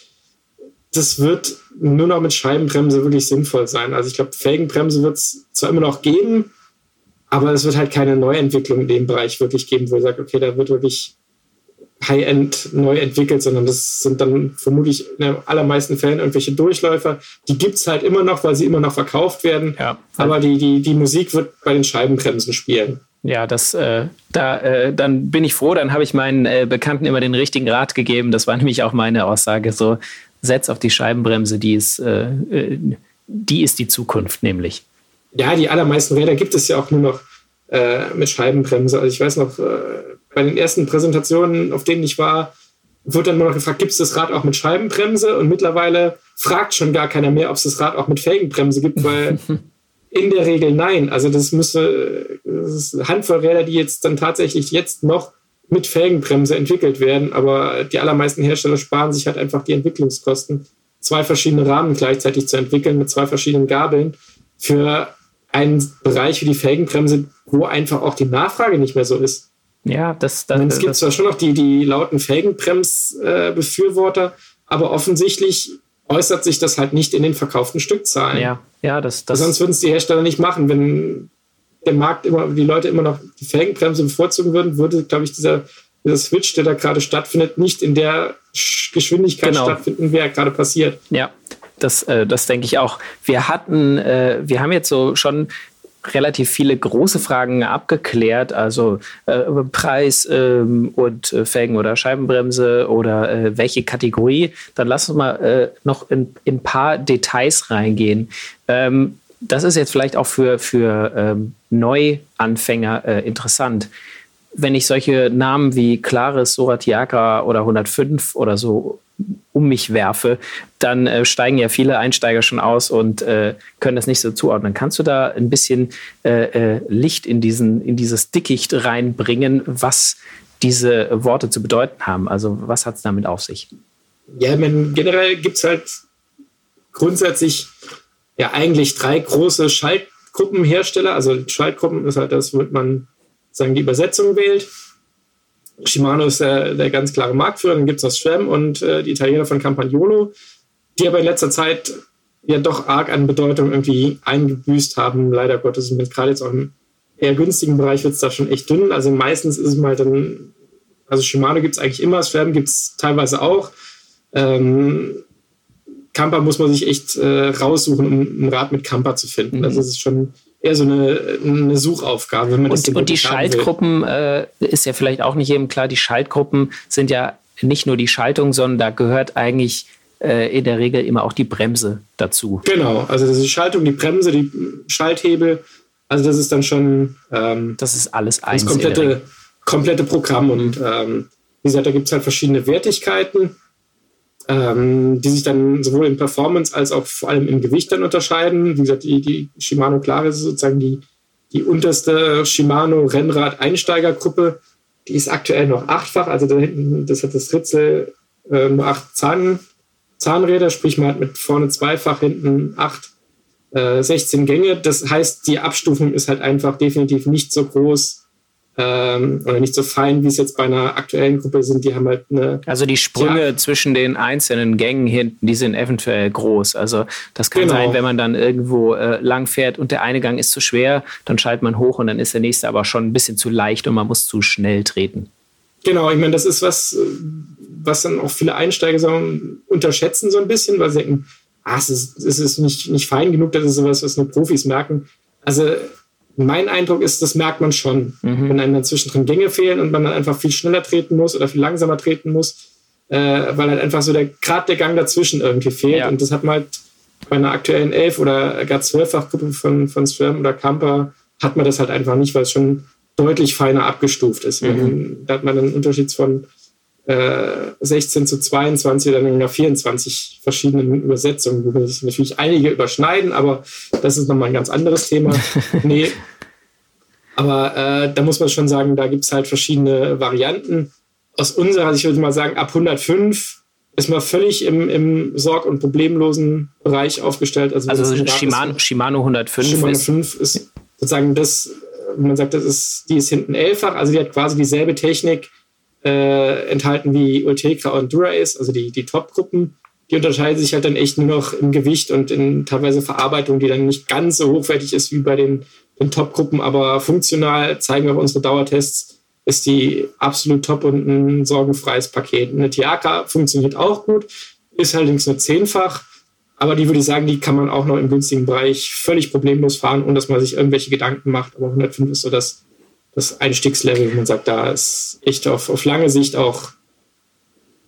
das wird nur noch mit Scheibenbremse wirklich sinnvoll sein. Also ich glaube, Felgenbremse wird es zwar immer noch geben, aber es wird halt keine Neuentwicklung in dem Bereich wirklich geben, wo ich sage, okay, da wird wirklich High-End neu entwickelt, sondern das sind dann vermutlich in den allermeisten Fällen irgendwelche Durchläufer. Die gibt es halt immer noch, weil sie immer noch verkauft werden. Ja. Aber die, die, die Musik wird bei den Scheibenbremsen spielen. Ja, das, äh, da, äh, dann bin ich froh, dann habe ich meinen äh, Bekannten immer den richtigen Rat gegeben. Das war nämlich auch meine Aussage. So, setz auf die Scheibenbremse, die ist, äh, äh, die ist die Zukunft, nämlich. Ja, die allermeisten Räder gibt es ja auch nur noch äh, mit Scheibenbremse. Also ich weiß noch, äh, bei den ersten Präsentationen, auf denen ich war, wurde dann nur noch gefragt, gibt es das Rad auch mit Scheibenbremse? Und mittlerweile fragt schon gar keiner mehr, ob es das Rad auch mit Felgenbremse gibt, weil in der Regel nein. Also das müsste das ist eine Handvoll Räder, die jetzt dann tatsächlich jetzt noch mit Felgenbremse entwickelt werden, aber die allermeisten Hersteller sparen sich halt einfach die Entwicklungskosten, zwei verschiedene Rahmen gleichzeitig zu entwickeln mit zwei verschiedenen Gabeln für einen Bereich wie die Felgenbremse, wo einfach auch die Nachfrage nicht mehr so ist. Ja, das, das, meine, es gibt das zwar schon noch die, die lauten Felgenbrems-Befürworter, aber offensichtlich äußert sich das halt nicht in den verkauften Stückzahlen. ja, ja, das, das, Sonst würden es die Hersteller nicht machen. Wenn der Markt immer, die Leute immer noch die Felgenbremse bevorzugen würden, würde, glaube ich, dieser, dieser Switch, der da gerade stattfindet, nicht in der Sch- Geschwindigkeit Genau. stattfinden, wie er gerade passiert. Ja, das, äh, das denke ich auch. Wir hatten, äh, wir haben jetzt so schon relativ viele große Fragen abgeklärt, also äh, Preis ähm, und äh, Felgen oder Scheibenbremse oder äh, welche Kategorie. Dann lass uns mal äh, noch in in ein paar Details reingehen. Ähm, das ist jetzt vielleicht auch für, für ähm, Neuanfänger äh, interessant. Wenn ich solche Namen wie Claris, Soratiaga oder 105 oder so um mich werfe, dann äh, steigen ja viele Einsteiger schon aus und äh, können das nicht so zuordnen. Kannst du da ein bisschen äh, äh, Licht in, diesen, in dieses Dickicht reinbringen, was diese Worte zu bedeuten haben? Also was hat es damit auf sich? Ja, meine, generell gibt es halt grundsätzlich ja eigentlich drei große Schaltgruppenhersteller. Also Schaltgruppen ist halt das, womit man sagen, die Übersetzung wählt. Shimano ist der, der ganz klare Marktführer, dann gibt es das SRAM und äh, die Italiener von Campagnolo, die aber in letzter Zeit ja doch arg an Bedeutung irgendwie eingebüßt haben, leider Gottes. Und gerade jetzt auch im eher günstigen Bereich wird es da schon echt dünn. Also meistens ist es mal dann, also Shimano gibt es eigentlich immer, SRAM gibt es teilweise auch. Ähm, Camper muss man sich echt äh, raussuchen, um ein Rad mit Camper zu finden. Mhm. Also das ist schon eher so eine, eine Suchaufgabe, wenn man das Und, und die. Schaltgruppen äh, ist ja vielleicht auch nicht jedem klar. Die Schaltgruppen sind ja nicht nur die Schaltung, sondern da gehört eigentlich äh, in der Regel immer auch die Bremse dazu. Genau, also das ist die Schaltung, die Bremse, die Schalthebel. Also das ist dann schon ähm, Das ist alles eins. das komplette, komplette Programm. Und ähm, wie gesagt, da gibt es halt verschiedene Wertigkeiten, ähm, die sich dann sowohl in Performance als auch vor allem im Gewicht dann unterscheiden. Wie gesagt, die, die Shimano Claris ist sozusagen die, die unterste Shimano Rennrad-Einsteigergruppe. Die ist aktuell noch achtfach, also da hinten, das hat das Ritzel äh, nur acht Zahn, Zahnräder, sprich man hat mit vorne zweifach, hinten acht, äh, 16 Gänge. Das heißt, die Abstufung ist halt einfach definitiv nicht so groß ähm, oder nicht so fein, wie es jetzt bei einer aktuellen Gruppe sind. Die haben halt eine Also die Sprünge Ja. zwischen den einzelnen Gängen hinten, die sind eventuell groß. Also das kann Genau. sein, wenn man dann irgendwo äh, lang fährt und der eine Gang ist zu schwer, dann schaltet man hoch und dann ist der nächste aber schon ein bisschen zu leicht und man muss zu schnell treten. Genau, ich meine, das ist was, äh, was dann auch viele Einsteiger sagen, unterschätzen so ein bisschen, weil sie denken, ah, es ist, es ist nicht, nicht fein genug, das ist sowas, was nur Profis merken. Also mein Eindruck ist, das merkt man schon, wenn einem dann zwischendrin Gänge fehlen und man dann einfach viel schneller treten muss oder viel langsamer treten muss, äh, weil halt einfach so der Grad der Gang dazwischen irgendwie fehlt. Ja. Und das hat man halt bei einer aktuellen 11 oder gar 12-fach Gruppe von, von SRAM oder Camper hat man das halt einfach nicht, weil es schon deutlich feiner abgestuft ist. Mhm. Da hat man einen Unterschied von äh, 16 zu 22 oder nach 24 verschiedenen Übersetzungen, wo sich natürlich einige überschneiden, aber das ist nochmal ein ganz anderes Thema. nee. Aber äh, da muss man schon sagen, da gibt es halt verschiedene Varianten. Aus unserer Sicht würde ich mal sagen, ab 105 ist man völlig im, im Sorg- und problemlosen Bereich aufgestellt. Also, also Shimano, Shimano 105 Shimano 105 ist, ist sozusagen das, man sagt, das ist, die ist hinten elffach, also die hat quasi dieselbe Technik äh, enthalten wie Ultegra und Dura-Ace, also die, die Top-Gruppen. Die unterscheiden sich halt dann echt nur noch im Gewicht und in teilweise Verarbeitung, die dann nicht ganz so hochwertig ist wie bei den, den Top-Gruppen, aber funktional zeigen auch unsere Dauertests, ist die absolut top und ein sorgenfreies Paket. Eine Tiaka funktioniert auch gut, ist allerdings nur zehnfach, aber die würde ich sagen, die kann man auch noch im günstigen Bereich völlig problemlos fahren, ohne dass man sich irgendwelche Gedanken macht. Aber 105 ist so das, das Einstiegslevel, wo man sagt, da ist echt auf, auf lange Sicht auch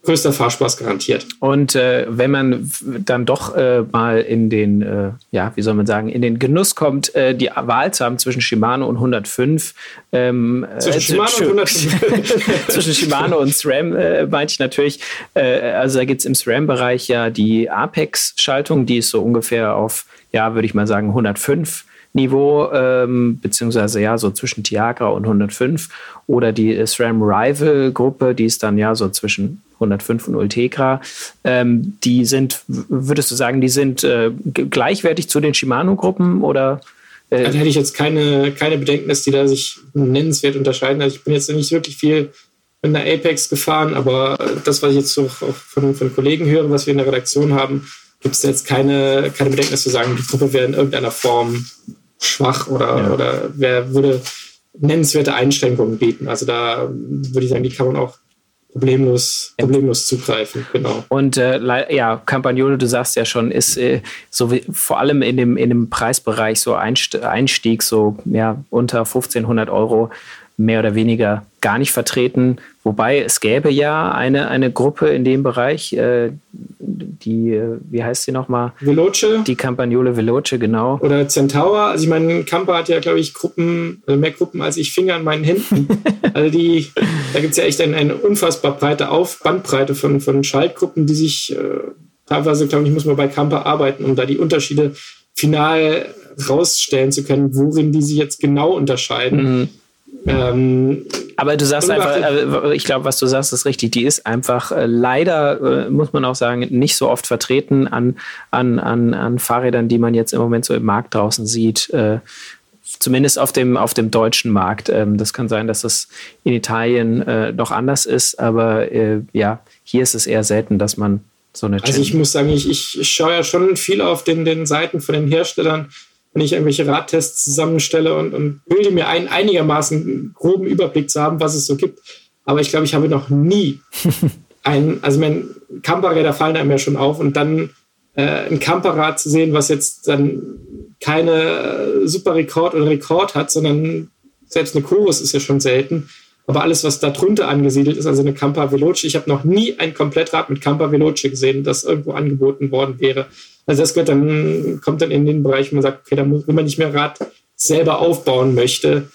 größter Fahrspaß garantiert. Und äh, wenn man dann doch äh, mal in den, äh, ja, wie soll man sagen, in den Genuss kommt, äh, die Wahl zu haben zwischen Shimano und 105. Ähm, äh, zwischen Shimano und 105. zwischen Shimano und SRAM äh, meinte ich natürlich. also da gibt es im SRAM-Bereich ja die Apex-Schaltung, die ist so ungefähr auf, ja, würde ich mal sagen, 105 Niveau, ähm, beziehungsweise ja, so zwischen Tiagra und 105 oder die SRAM Rival Gruppe, die ist dann ja so zwischen 105 und Ultegra. Ähm, die sind, würdest du sagen, die sind äh, gleichwertig zu den Shimano-Gruppen oder? Äh also hätte ich jetzt keine, keine Bedenken, dass die da sich nennenswert unterscheiden. Also ich bin jetzt nicht wirklich viel in der Apex gefahren, aber das, was ich jetzt so von, von Kollegen höre, was wir in der Redaktion haben, gibt es jetzt keine, keine Bedenken, dass wir sagen, die Gruppe wäre in irgendeiner Form schwach oder, ja. oder wer würde nennenswerte Einschränkungen bieten. Also da würde ich sagen, die kann man auch problemlos, problemlos zugreifen, genau. Und äh, ja, Campagnolo, du sagst ja schon, ist äh, so wie, vor allem in dem, in dem Preisbereich so Einstieg, so ja, unter 1500 Euro mehr oder weniger gar nicht vertreten. Wobei es gäbe ja eine, eine Gruppe in dem Bereich, äh, die, wie heißt sie nochmal? Veloce. Die Campagnole Veloce, genau. Oder Centaur. Also ich meine, Campa hat ja, glaube ich, Gruppen, also mehr Gruppen als ich Finger an meinen Händen. also die, da gibt es ja echt eine, eine, unfassbar breite Auf Bandbreite von, von Schaltgruppen, die sich äh, teilweise, glaube ich, muss man bei Campa arbeiten, um da die Unterschiede final rausstellen zu können, worin die sich jetzt genau unterscheiden. Mhm. Ähm, aber du sagst einfach, äh, ich glaube, was du sagst, ist richtig. Die ist einfach äh, leider, äh, muss man auch sagen, nicht so oft vertreten an, an, an, an Fahrrädern, die man jetzt im Moment so im Markt draußen sieht. Zumindest auf dem, auf dem deutschen Markt. Ähm, das kann sein, dass das in Italien noch anders ist, aber ja, hier ist es eher selten, dass man so eine. Also ich muss sagen, ich, ich schaue ja schon viel auf den, den Seiten von den Herstellern wenn ich irgendwelche Radtests zusammenstelle und, und bilde mir ein, einigermaßen groben Überblick zu haben, was es so gibt. Aber ich glaube, ich habe noch nie ein, also mein Camperräder fallen einem ja schon auf und dann äh, ein Camperrad zu sehen, was jetzt dann keine äh, super Rekord oder Rekord hat, sondern selbst eine Chorus ist ja schon selten. Aber alles, was da drunter angesiedelt ist, also eine Camper Veloce, ich habe noch nie ein Komplettrad mit Camper Veloce gesehen, das irgendwo angeboten worden wäre. Also das wird dann, kommt dann in den Bereich, wo man sagt, okay, da muss, wenn man nicht mehr Rad selber aufbauen möchte,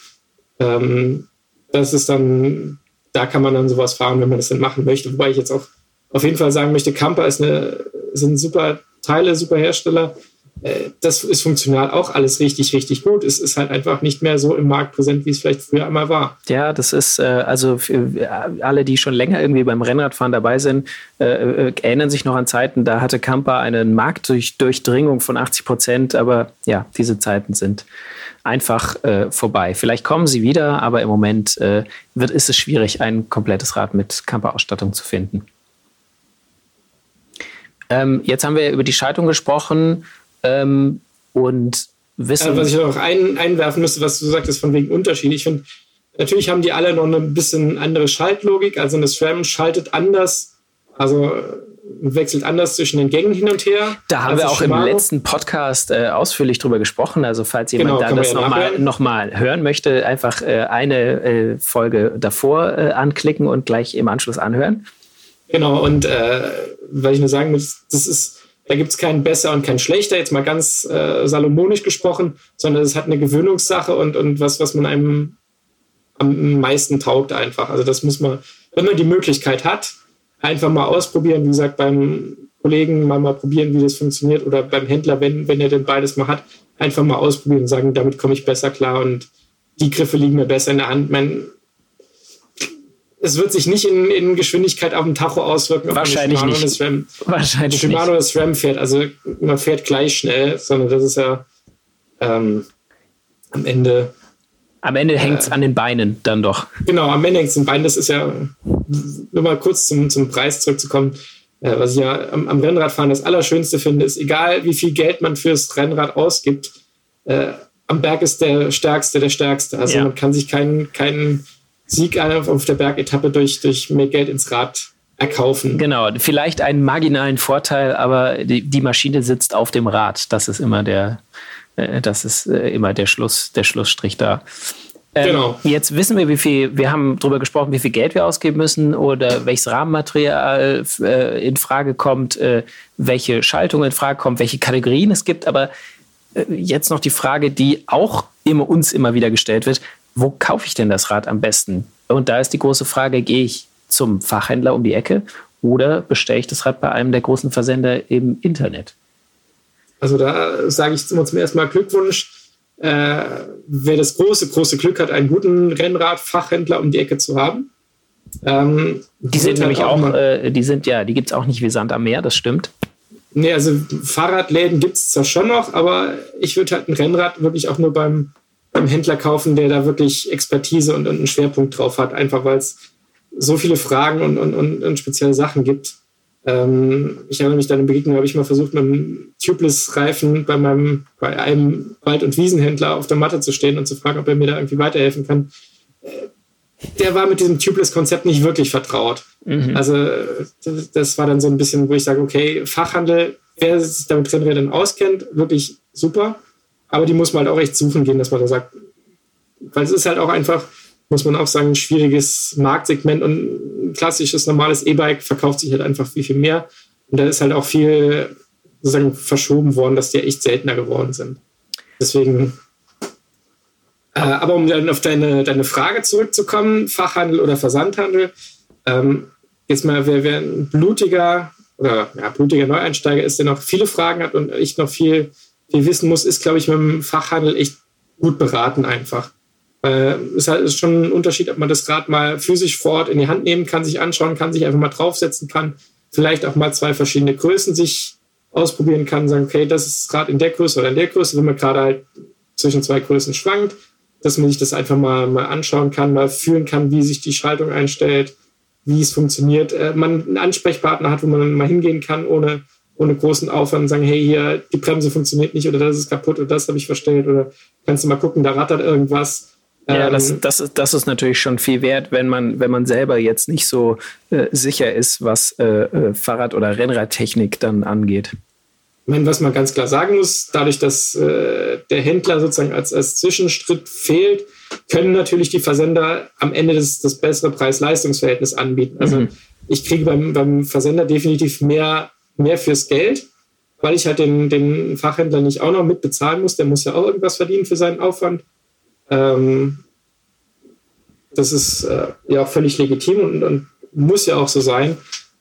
ähm, das ist dann, da kann man dann sowas fahren, wenn man das dann machen möchte. Wobei ich jetzt auch auf jeden Fall sagen möchte, Camper ist eine, sind super Teile, super Hersteller. Äh, das ist funktional auch alles richtig, richtig gut. Es ist halt einfach nicht mehr so im Markt präsent, wie es vielleicht früher einmal war. Ja, das ist, äh, also für alle, die schon länger irgendwie beim Rennradfahren dabei sind, äh, erinnern sich noch an Zeiten, da hatte Kampa eine Marktdurchdringung von 80 Prozent, aber ja, diese Zeiten sind einfach vorbei. Vielleicht kommen sie wieder, aber im Moment wird, ist es schwierig, ein komplettes Rad mit Camper-Ausstattung zu finden. Ähm, jetzt haben wir über die Schaltung gesprochen. Ähm, und wissen. Also, was ich noch ein, einwerfen müsste, was du sagtest, von wegen Unterschied. Ich finde, natürlich haben die alle noch eine bisschen andere Schaltlogik. Also eine SRAM schaltet anders, also wechselt anders zwischen den Gängen hin und her. Da haben wir auch Shimano. im letzten Podcast äh, ausführlich drüber gesprochen. Also falls jemand genau, da das ja nochmal noch mal hören möchte, einfach äh, eine äh, Folge davor äh, anklicken und gleich im Anschluss anhören. Genau, und äh, weil ich nur sagen muss, das ist Da gibt es keinen besser und keinen schlechter, jetzt mal ganz äh, salomonisch gesprochen, sondern es hat eine Gewöhnungssache und, und was, was man einem am meisten taugt einfach. Also das muss man, wenn man die Möglichkeit hat, einfach mal ausprobieren. Wie gesagt, beim Kollegen mal, mal probieren, wie das funktioniert oder beim Händler, wenn, wenn er denn beides mal hat, einfach mal ausprobieren und sagen, damit komme ich besser klar und die Griffe liegen mir besser in der Hand. Mein, es wird sich nicht in, in Geschwindigkeit auf dem Tacho auswirken. Wahrscheinlich nicht. Das Ram, Wahrscheinlich Shimano nicht. das RAM fährt. Also man fährt gleich schnell, sondern das ist ja ähm, am Ende. Am Ende äh, hängt es an den Beinen dann doch. Genau, am Ende hängt es an den Beinen. Das ist ja, nur mal kurz zum, zum Preis zurückzukommen. Äh, was ich ja am, am, Rennradfahren das Allerschönste finde, ist, egal wie viel Geld man fürs Rennrad ausgibt, äh, am Berg ist der Stärkste der Stärkste. Also ja. man kann sich keinen, keinen Sieg auf der Bergetappe durch, durch mehr Geld ins Rad erkaufen. Genau, vielleicht einen marginalen Vorteil, aber die, die Maschine sitzt auf dem Rad. Das ist immer der, äh, das ist äh, immer der Schluss, der Schlussstrich da. Ähm, genau. Jetzt wissen wir, wie viel, wir haben darüber gesprochen, wie viel Geld wir ausgeben müssen oder welches Rahmenmaterial äh, in Frage kommt, äh, welche Schaltung in Frage kommt, welche Kategorien es gibt. Aber äh, jetzt noch die Frage, die auch immer uns immer wieder gestellt wird wo kaufe ich denn das Rad am besten? Und da ist die große Frage, gehe ich zum Fachhändler um die Ecke oder bestelle ich das Rad bei einem der großen Versender im Internet? Also da sage ich zum ersten Mal Glückwunsch. Äh, wer das große, große Glück hat, einen guten Rennrad-Fachhändler um die Ecke zu haben. Ähm, die sind nämlich auch, auch äh, die sind ja, die gibt es auch nicht wie Sand am Meer, das stimmt. Nee, also Fahrradläden gibt es zwar schon noch, aber ich würde halt ein Rennrad wirklich auch nur beim beim Händler kaufen, der da wirklich Expertise und, und einen Schwerpunkt drauf hat, einfach weil es so viele Fragen und, und, und, und spezielle Sachen gibt. Ähm, ich erinnere mich an eine Begegnung, habe ich mal versucht, mit einem Tubeless-Reifen bei meinem, bei einem Wald- und Wiesenhändler auf der Matte zu stehen und zu fragen, ob er mir da irgendwie weiterhelfen kann. Äh, der war mit diesem Tubeless-Konzept nicht wirklich vertraut. Mhm. Also das war dann so ein bisschen, wo ich sage, okay, Fachhandel, wer sich damit Rennrädern auskennt, wirklich super. Aber die muss man halt auch echt suchen gehen, dass man da sagt, weil es ist halt auch einfach, muss man auch sagen, ein schwieriges Marktsegment und ein klassisches normales E-Bike verkauft sich halt einfach viel, viel mehr. Und da ist halt auch viel sozusagen verschoben worden, dass die echt seltener geworden sind. Deswegen, äh, aber um dann auf deine, deine Frage zurückzukommen, Fachhandel oder Versandhandel, ähm, jetzt mal, wer, wer ein blutiger oder ja, blutiger Neueinsteiger ist, der noch viele Fragen hat und ich noch viel viel wissen muss, ist, glaube ich, mit dem Fachhandel echt gut beraten einfach. Es ist schon ein Unterschied, ob man das Rad mal physisch vor Ort in die Hand nehmen kann, sich anschauen kann, sich einfach mal draufsetzen kann, vielleicht auch mal zwei verschiedene Größen sich ausprobieren kann, sagen, okay, das ist Rad in der Größe oder in der Größe, wenn man gerade halt zwischen zwei Größen schwankt, dass man sich das einfach mal, mal anschauen kann, mal fühlen kann, wie sich die Schaltung einstellt, wie es funktioniert. Äh, man einen Ansprechpartner hat, wo man mal hingehen kann, ohne ohne großen Aufwand sagen, hey, hier, die Bremse funktioniert nicht oder das ist kaputt oder das habe ich verstellt oder kannst du mal gucken, da rattert irgendwas. Ja, das, ähm, das, ist, das ist natürlich schon viel wert, wenn man, wenn man selber jetzt nicht so äh, sicher ist, was äh, äh, Fahrrad- oder Rennradtechnik dann angeht. Ich meine, was man ganz klar sagen muss, dadurch, dass äh, der Händler sozusagen als, als Zwischenstritt fehlt, können natürlich die Versender am Ende das, das bessere Preis-Leistungs-Verhältnis anbieten. Also mhm. ich kriege beim, beim Versender definitiv mehr mehr fürs Geld, weil ich halt den, den Fachhändler nicht auch noch mit bezahlen muss. Der muss ja auch irgendwas verdienen für seinen Aufwand. Ähm, das ist äh, ja völlig legitim und, und, muss ja auch so sein.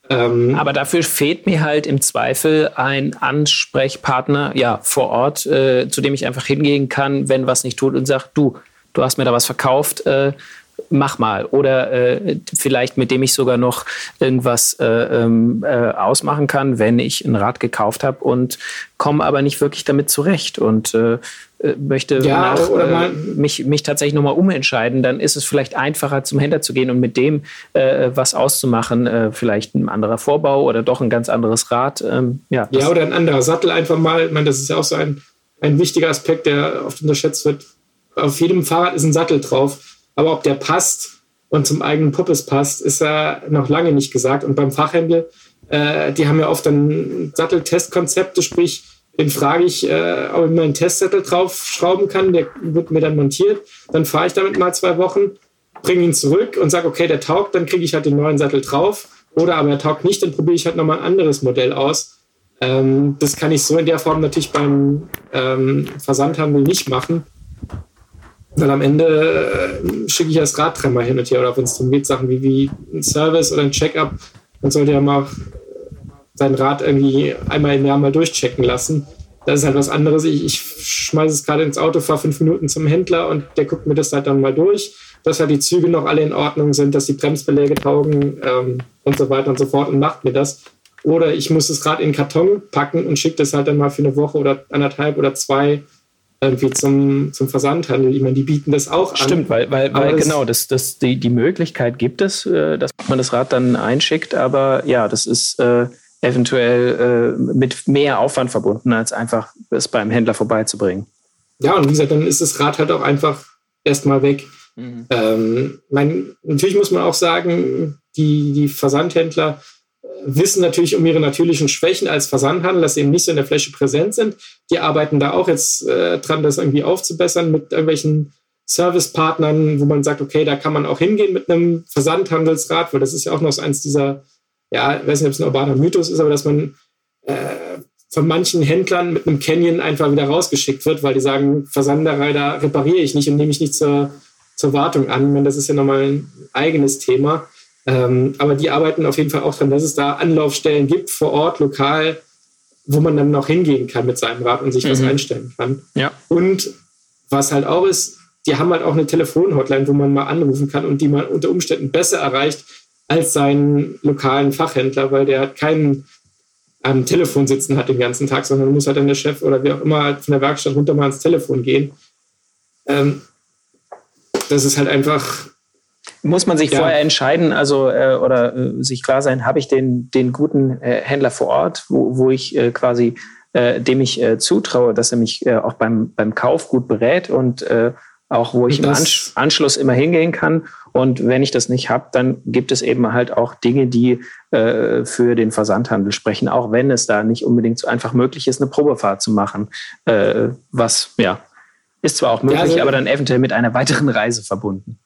Ähm, Aber dafür fehlt mir halt im Zweifel ein Ansprechpartner ja, vor Ort, äh, zu dem ich einfach hingehen kann, wenn was nicht tut und sagt, du, du hast mir da was verkauft, äh, mach mal. Oder äh, vielleicht mit dem ich sogar noch irgendwas äh, ähm, äh, ausmachen kann, wenn ich ein Rad gekauft habe und komme aber nicht wirklich damit zurecht und äh, äh möchte ja, nach, äh, mich, mich tatsächlich nochmal umentscheiden, dann ist es vielleicht einfacher, zum Händler zu gehen und mit dem was auszumachen. vielleicht ein anderer Vorbau oder doch ein ganz anderes Rad. Ähm, ja, ja, oder ein anderer Sattel einfach mal. Ich meine, das ist ja auch so ein, ein wichtiger Aspekt, der oft unterschätzt wird. Auf jedem Fahrrad ist ein Sattel drauf aber ob der passt und zum eigenen Puppes passt, ist ja noch lange nicht gesagt. Und beim Fachhändler, äh, die haben ja oft dann Satteltestkonzepte, sprich, den frage ich, äh, ob ich meinen Testsattel draufschrauben kann, der wird mir dann montiert. Dann fahre ich damit mal zwei Wochen, bringe ihn zurück und sage, okay, der taugt, dann kriege ich halt den neuen Sattel drauf. Oder aber er taugt nicht, dann probiere ich halt nochmal ein anderes Modell aus. Ähm, das kann ich so in der Form natürlich beim ähm, Versandhandel nicht machen. Weil am Ende äh, schicke ich das Rad dreimal hin und her. Oder wenn es darum geht, Sachen wie, wie ein Service oder ein Check-up, dann sollte ja mal sein Rad irgendwie einmal im Jahr mal durchchecken lassen. Das ist halt was anderes. Ich, ich schmeiße es gerade ins Auto, fahre fünf Minuten zum Händler und der guckt mir das halt dann mal durch, dass halt die Züge noch alle in Ordnung sind, dass die Bremsbeläge taugen ähm, und so weiter und so fort und macht mir das. Oder ich muss das Rad in den Karton packen und schicke das halt dann mal für eine Woche oder anderthalb oder zwei irgendwie zum, zum Versandhandel. Ich meine, die bieten das auch an. Stimmt, weil, weil, weil genau, das, das, die, die Möglichkeit gibt es, äh, dass man das Rad dann einschickt, aber ja, das ist äh, eventuell äh, mit mehr Aufwand verbunden, als einfach es beim Händler vorbeizubringen. Ja, und wie gesagt, dann ist das Rad halt auch einfach erstmal weg. Mhm. Ähm, mein, natürlich muss man auch sagen, die, die Versandhändler wissen natürlich um ihre natürlichen Schwächen als Versandhandel, dass sie eben nicht so in der Fläche präsent sind. Die arbeiten da auch jetzt äh, dran, das irgendwie aufzubessern mit irgendwelchen Servicepartnern, wo man sagt, okay, da kann man auch hingehen mit einem Versandhandelsrat, weil das ist ja auch noch so eins dieser, ja, ich weiß nicht, ob es ein urbaner Mythos ist, aber dass man äh, von manchen Händlern mit einem Canyon einfach wieder rausgeschickt wird, weil die sagen, Versanderei, da repariere ich nicht und nehme ich nicht zur, zur Wartung an. Ich meine, das ist ja nochmal ein eigenes Thema. Ähm, aber die arbeiten auf jeden Fall auch dran, dass es da Anlaufstellen gibt vor Ort, lokal, wo man dann noch hingehen kann mit seinem Rad und sich mhm. was einstellen kann. Ja. Und was halt auch ist, die haben halt auch eine Telefonhotline, wo man mal anrufen kann und die man unter Umständen besser erreicht als seinen lokalen Fachhändler, weil der hat keinen am Telefon sitzen hat den ganzen Tag, sondern muss halt dann der Chef oder wie auch immer halt von der Werkstatt runter mal ans Telefon gehen. Ähm, das ist halt einfach muss man sich ja. vorher entscheiden, also äh, oder äh, sich klar sein, habe ich den, den guten äh, Händler vor Ort, wo, wo ich äh, quasi äh, dem ich äh, zutraue, dass er mich auch beim, beim Kauf gut berät und auch wo ich das im Ansch Anschluss immer hingehen kann. Und wenn ich das nicht habe, dann gibt es eben halt auch Dinge, die für den Versandhandel sprechen, auch wenn es da nicht unbedingt so einfach möglich ist, eine Probefahrt zu machen. was ja ist zwar auch möglich, ja, also, aber dann eventuell mit einer weiteren Reise verbunden.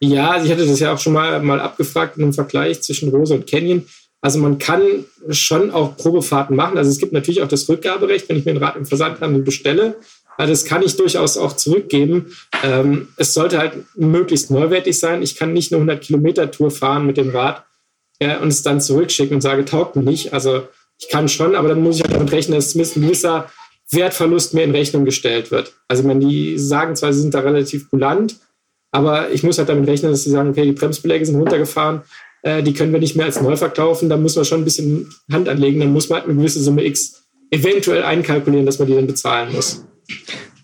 Ja, ich hatte das ja auch schon mal, mal abgefragt in einem Vergleich zwischen Rose und Canyon. Also man kann schon auch Probefahrten machen. Also es gibt natürlich auch das Rückgaberecht, wenn ich mir ein Rad im Versandhandel bestelle. Also das kann ich durchaus auch zurückgeben. Ähm, es sollte halt möglichst neuwertig sein. Ich kann nicht eine 100 Kilometer Tour fahren mit dem Rad äh, und es dann zurückschicken und sage, taugt mir nicht. Also ich kann schon, aber dann muss ich auch damit rechnen, dass zumindest ein gewisser Wertverlust mir in Rechnung gestellt wird. Also man, die sagen zwar, sie sind da relativ kulant, aber ich muss halt damit rechnen, dass sie sagen, okay, die Bremsbeläge sind runtergefahren, äh, die können wir nicht mehr als neu verkaufen, da muss man schon ein bisschen Hand anlegen, dann muss man halt eine gewisse Summe X eventuell einkalkulieren, dass man die dann bezahlen muss.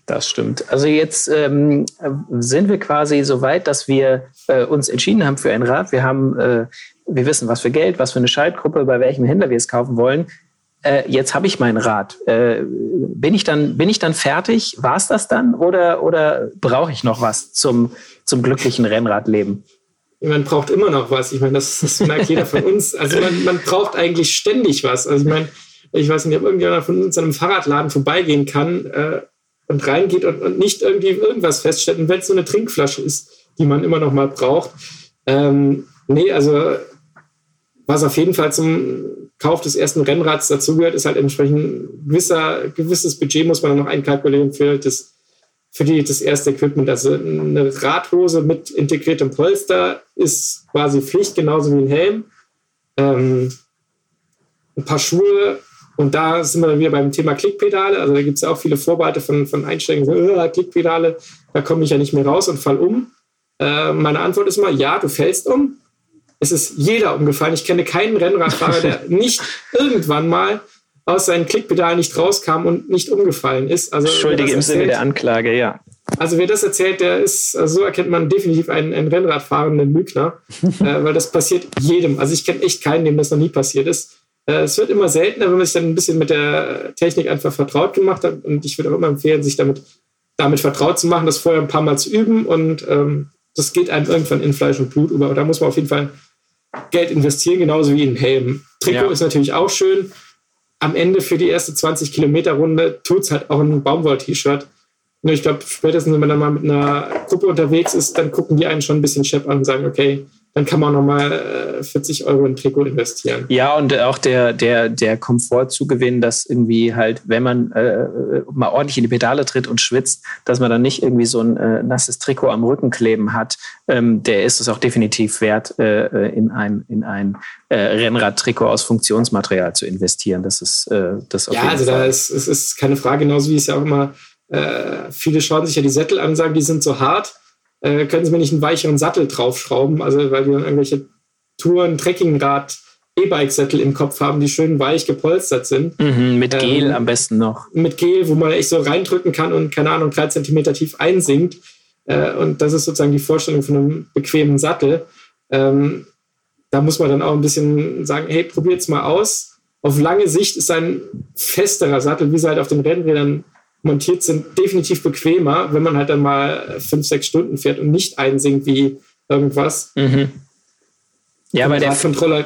Das stimmt. Also jetzt ähm, sind wir quasi so weit, dass wir äh, uns entschieden haben für ein Rad. Wir haben, äh, wir wissen, was für Geld, was für eine Schaltgruppe, bei welchem Händler wir es kaufen wollen. Äh, jetzt habe ich mein Rad. Äh, bin ich dann, bin ich dann fertig? War es das dann oder oder brauche ich noch was zum zum glücklichen Rennradleben? Man braucht immer noch was. Ich meine, das, das merkt jeder von uns. Also man, man braucht eigentlich ständig was. Also ich meine, ich weiß nicht, ob irgendjemand von uns an einem Fahrradladen vorbeigehen kann äh, und reingeht und, und, nicht irgendwie irgendwas feststellt. Und wenn es so eine Trinkflasche ist, die man immer noch mal braucht. Ähm, nee, also was auf jeden Fall zum Kauf des ersten Rennrads dazugehört, ist halt entsprechend gewisser, gewisses Budget muss man noch einkalkulieren für das für die das erste Equipment. Also eine Radhose mit integriertem Polster ist quasi Pflicht, genauso wie ein Helm. Ähm, ein paar Schuhe und da sind wir dann wieder beim Thema Klickpedale. Also da gibt es ja auch viele Vorbehalte von, von Einsteigern, so, äh, Klickpedale, da komme ich ja nicht mehr raus und fall um. Äh, meine Antwort ist immer, ja, du fällst um. Es ist jeder umgefallen. Ich kenne keinen Rennradfahrer, der nicht irgendwann mal aus seinen Klickpedalen nicht rauskam und nicht umgefallen ist. Also, Schuldige im Sinne der Anklage, ja. Also wer das erzählt, der ist, also so erkennt man definitiv einen, einen Rennradfahrenden Lügner, äh, weil das passiert jedem. Also ich kenne echt keinen, dem das noch nie passiert ist. Äh, es wird immer seltener, wenn man sich dann ein bisschen mit der Technik einfach vertraut gemacht hat. Und ich würde auch immer empfehlen, sich damit, damit vertraut zu machen, das vorher ein paar Mal zu üben. Und ähm, das geht einem irgendwann in Fleisch und Blut über. Aber da muss man auf jeden Fall Geld investieren, genauso wie in Helm. Trikot ja. ist natürlich auch schön am Ende für die erste 20 Kilometer Runde tut es halt auch ein Baumwoll-T-Shirt. ich glaube, spätestens, wenn man dann mal mit einer Gruppe unterwegs ist, dann gucken die einen schon ein bisschen schepp an und sagen, okay, dann kann man nochmal 40 äh, Euro in Trikot investieren. Ja, und auch der, der, der Komfort zu gewinnen, dass irgendwie halt, wenn man äh, mal ordentlich in die Pedale tritt und schwitzt, dass man dann nicht irgendwie so ein äh, nasses Trikot am Rücken kleben hat, ähm, der ist es auch definitiv wert, äh, äh in ein, in ein äh, Rennradtrikot aus Funktionsmaterial zu investieren. Das ist äh, das auf Ja, also Fall. da ist, es ist keine Frage, genauso wie es ja auch immer, äh, viele schauen sich ja die Sättel an und sagen, die sind so hart äh, können Sie mir nicht einen weicheren Sattel draufschrauben? Also, weil wir irgendwelche Touren, Trekkingrad, E-Bike-Sättel im Kopf haben, die schön weich gepolstert sind. Mhm, mit Gel ähm, am besten noch. Mit Gel, wo man echt so reindrücken kann und, keine Ahnung, drei Zentimeter tief einsinkt. Äh, und das ist sozusagen die Vorstellung von einem bequemen Sattel. Ähm, da muss man dann auch ein bisschen sagen, hey, probiert's mal aus. Auf lange Sicht ist ein festerer Sattel, wie sie halt auf den Rennrädern montiert sind, definitiv bequemer, wenn man halt dann mal fünf, sechs Stunden fährt und nicht einsinkt wie irgendwas. Mhm. Ja, weil der Controller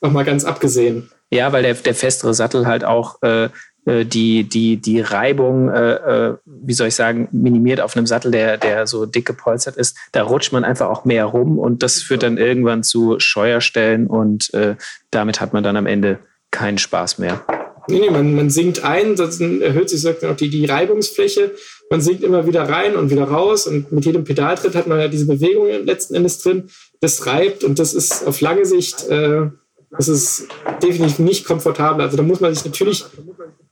noch mal ganz abgesehen. Ja, weil der, der festere Sattel halt auch äh, äh, die, die, die Reibung, äh, äh, wie soll ich sagen, minimiert auf einem Sattel, der, der so dick gepolstert ist. Da rutscht man einfach auch mehr rum und das führt dann irgendwann zu Scheuerstellen und äh, damit hat man dann am Ende keinen Spaß mehr. Nee, nee, man, man sinkt ein, dann erhöht sich auch die, die Reibungsfläche. Man sinkt immer wieder rein und wieder raus und mit jedem Pedaltritt hat man ja diese Bewegung letzten Endes drin. Das reibt und das ist auf lange Sicht, äh, das ist definitiv nicht komfortabel. Also da muss man sich natürlich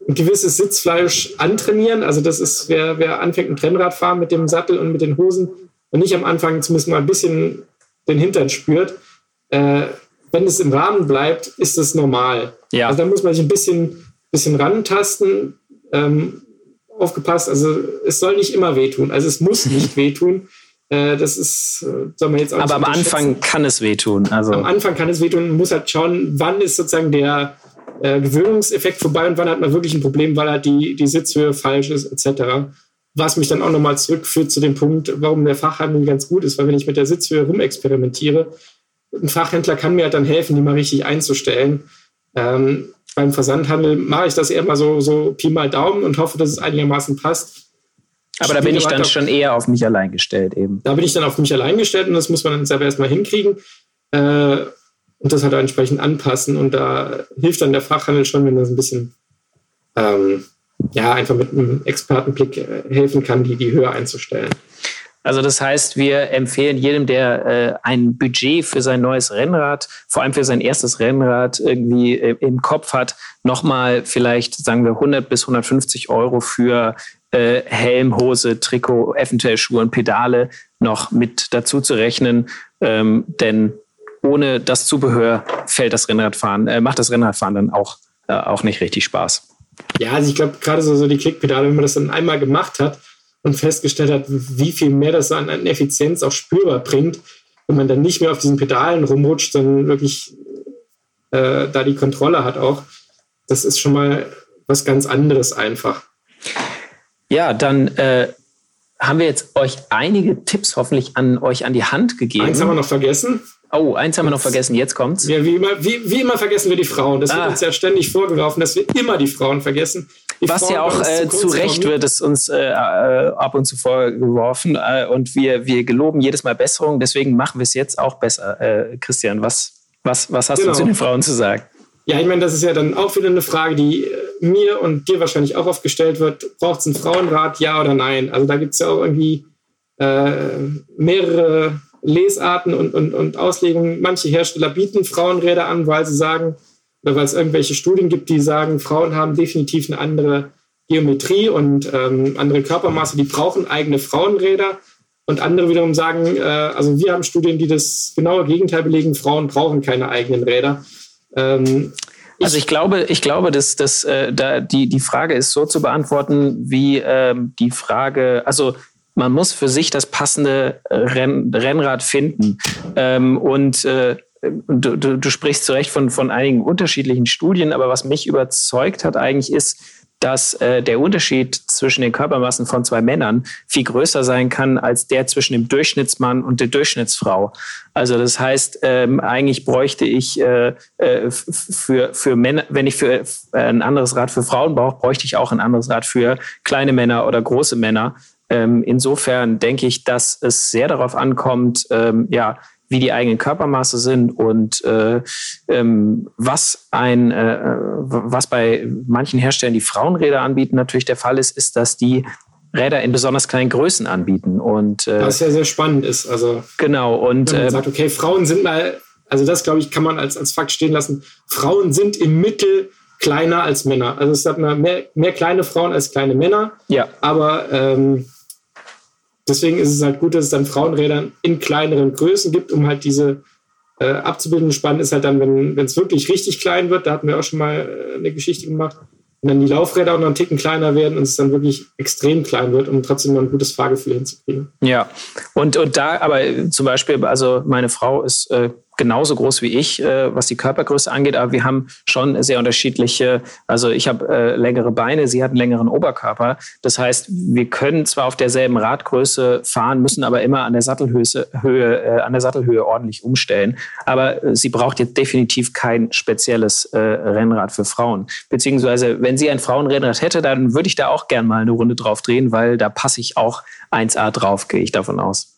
ein gewisses Sitzfleisch antrainieren. Also das ist, wer, wer anfängt ein Trennradfahren mit dem Sattel und mit den Hosen und nicht am Anfang zumindest mal ein bisschen den Hintern spürt, äh, wenn es im Rahmen bleibt, ist das normal. Ja. Also da muss man sich ein bisschen, bisschen rantasten. Ähm, aufgepasst, also es soll nicht immer wehtun. Also es muss nicht wehtun. Äh, das ist, äh, soll man jetzt auch Aber am Anfang kann es wehtun. Also. Am Anfang kann es wehtun. Man muss halt schauen, wann ist sozusagen der äh, Gewöhnungseffekt vorbei und wann hat man wirklich ein Problem, weil halt die, die Sitzhöhe falsch ist, etc. Was mich dann auch nochmal zurückführt zu dem Punkt, warum der Fachhandel ganz gut ist, weil wenn ich mit der Sitzhöhe rumexperimentiere, ein Fachhändler kann mir halt dann helfen, die mal richtig einzustellen. Ähm, beim Versandhandel mache ich das eher mal so, so Pi mal Daumen und hoffe, dass es einigermaßen passt. Aber da bin ich dann schon eher auf mich allein gestellt eben. Da bin ich dann auf mich allein gestellt und das muss man dann selber erstmal hinkriegen. Äh, und das halt entsprechend anpassen. Und da hilft dann der Fachhandel schon, wenn das ein bisschen ähm, ja, einfach mit einem Expertenblick äh, helfen kann, die, die höher einzustellen. Also das heißt, wir empfehlen jedem, der äh, ein Budget für sein neues Rennrad, vor allem für sein erstes Rennrad irgendwie äh, im Kopf hat, nochmal vielleicht, sagen wir, 100 bis 150 Euro für äh, Helm, Hose, Trikot, eventuell Schuhe und Pedale noch mit dazu zu rechnen. Ähm, denn ohne das Zubehör fällt das Rennradfahren, äh, macht das Rennradfahren dann auch, äh, auch nicht richtig Spaß. Ja, also ich glaube, gerade so, so die Klickpedale, wenn man das dann einmal gemacht hat, und festgestellt hat, wie viel mehr das an, an Effizienz auch spürbar bringt, wenn man dann nicht mehr auf diesen Pedalen rumrutscht, sondern wirklich äh, da die Kontrolle hat auch. Das ist schon mal was ganz anderes einfach. Ja, dann äh, haben wir jetzt euch einige Tipps hoffentlich an euch an die Hand gegeben. Eins haben wir noch vergessen. Oh, eins haben wir noch vergessen, jetzt kommt's. Ja, wie immer, wie, wie immer vergessen wir die Frauen. Das ah. wird uns ja ständig vorgeworfen, dass wir immer die Frauen vergessen. Was ja auch äh, zu Recht wird es uns äh, äh, ab und zu vorgeworfen äh, und wir, wir geloben jedes Mal Besserung, deswegen machen wir es jetzt auch besser. Äh, Christian, was, was, was hast genau. du zu den Frauen zu sagen? Ja, ich meine, das ist ja dann auch wieder eine Frage, die äh, mir und dir wahrscheinlich auch oft gestellt wird. Braucht es ein Frauenrad, ja oder nein? Also da gibt es ja auch irgendwie mehrere Lesarten und, und, und Auslegungen. Manche Hersteller bieten Frauenräder an, weil sie sagen, oder weil es irgendwelche Studien gibt, die sagen, Frauen haben definitiv eine andere Geometrie und ähm, andere Körpermaße, die brauchen eigene Frauenräder. Und andere wiederum sagen, äh, also wir haben Studien, die das genaue Gegenteil belegen, Frauen brauchen keine eigenen Räder. Ähm, also ich glaube, ich glaube, dass, dass äh, da die, die Frage ist so zu beantworten, wie ähm, die Frage, also man muss für sich das passende Renn, Rennrad finden. Ähm, und äh, du, du, du, sprichst zu Recht von, von einigen unterschiedlichen Studien, aber was mich überzeugt hat eigentlich ist, dass äh, der Unterschied zwischen den Körpermassen von zwei Männern viel größer sein kann als der zwischen dem Durchschnittsmann und der Durchschnittsfrau. Also das heißt, ähm, eigentlich bräuchte ich äh, äh, für, für Männer, wenn ich für äh, ein anderes Rad für Frauen brauche, bräuchte ich auch ein anderes Rad für kleine Männer oder große Männer. Ähm, insofern denke ich, dass es sehr darauf ankommt, ähm, ja, wie die eigenen Körpermaße sind und äh, ähm, was ein, äh, was bei manchen Herstellern, die Frauenräder anbieten, natürlich der Fall ist, ist, dass die Räder in besonders kleinen Größen anbieten. Und, äh, Was ja sehr spannend ist. Also, genau. Und, wenn man äh, sagt, okay, Frauen sind mal, also das glaube ich, kann man als, als Fakt stehen lassen. Frauen sind im Mittel kleiner als Männer. Also es hat mehr, mehr kleine Frauen als kleine Männer. Ja. Aber ähm, deswegen ist es halt gut, dass es dann Frauenräder in kleineren Größen gibt, um halt diese äh, abzubilden. Spannend ist halt dann, wenn es wirklich richtig klein wird, da hatten wir auch schon mal äh, eine Geschichte gemacht, wenn dann die Laufräder auch noch einen Ticken kleiner werden und es dann wirklich extrem klein wird, um trotzdem noch ein gutes Fahrgefühl hinzukriegen. Ja, und, und da aber zum Beispiel, also meine Frau ist äh, genauso groß wie ich, äh, was die Körpergröße angeht, aber wir haben schon sehr unterschiedliche, also ich habe äh, längere Beine, sie hat einen längeren Oberkörper. Das heißt, wir können zwar auf derselben Radgröße fahren, müssen aber immer an der Sattelhöhe, Höhe, äh, an der Sattelhöhe ordentlich umstellen. Aber äh, sie braucht jetzt definitiv kein spezielles äh, Rennrad für Frauen. Beziehungsweise, wenn sie ein Frauenrennrad hätte, dann würde ich da auch gern mal eine Runde drauf drehen, weil da passe ich auch 1A drauf, gehe ich davon aus.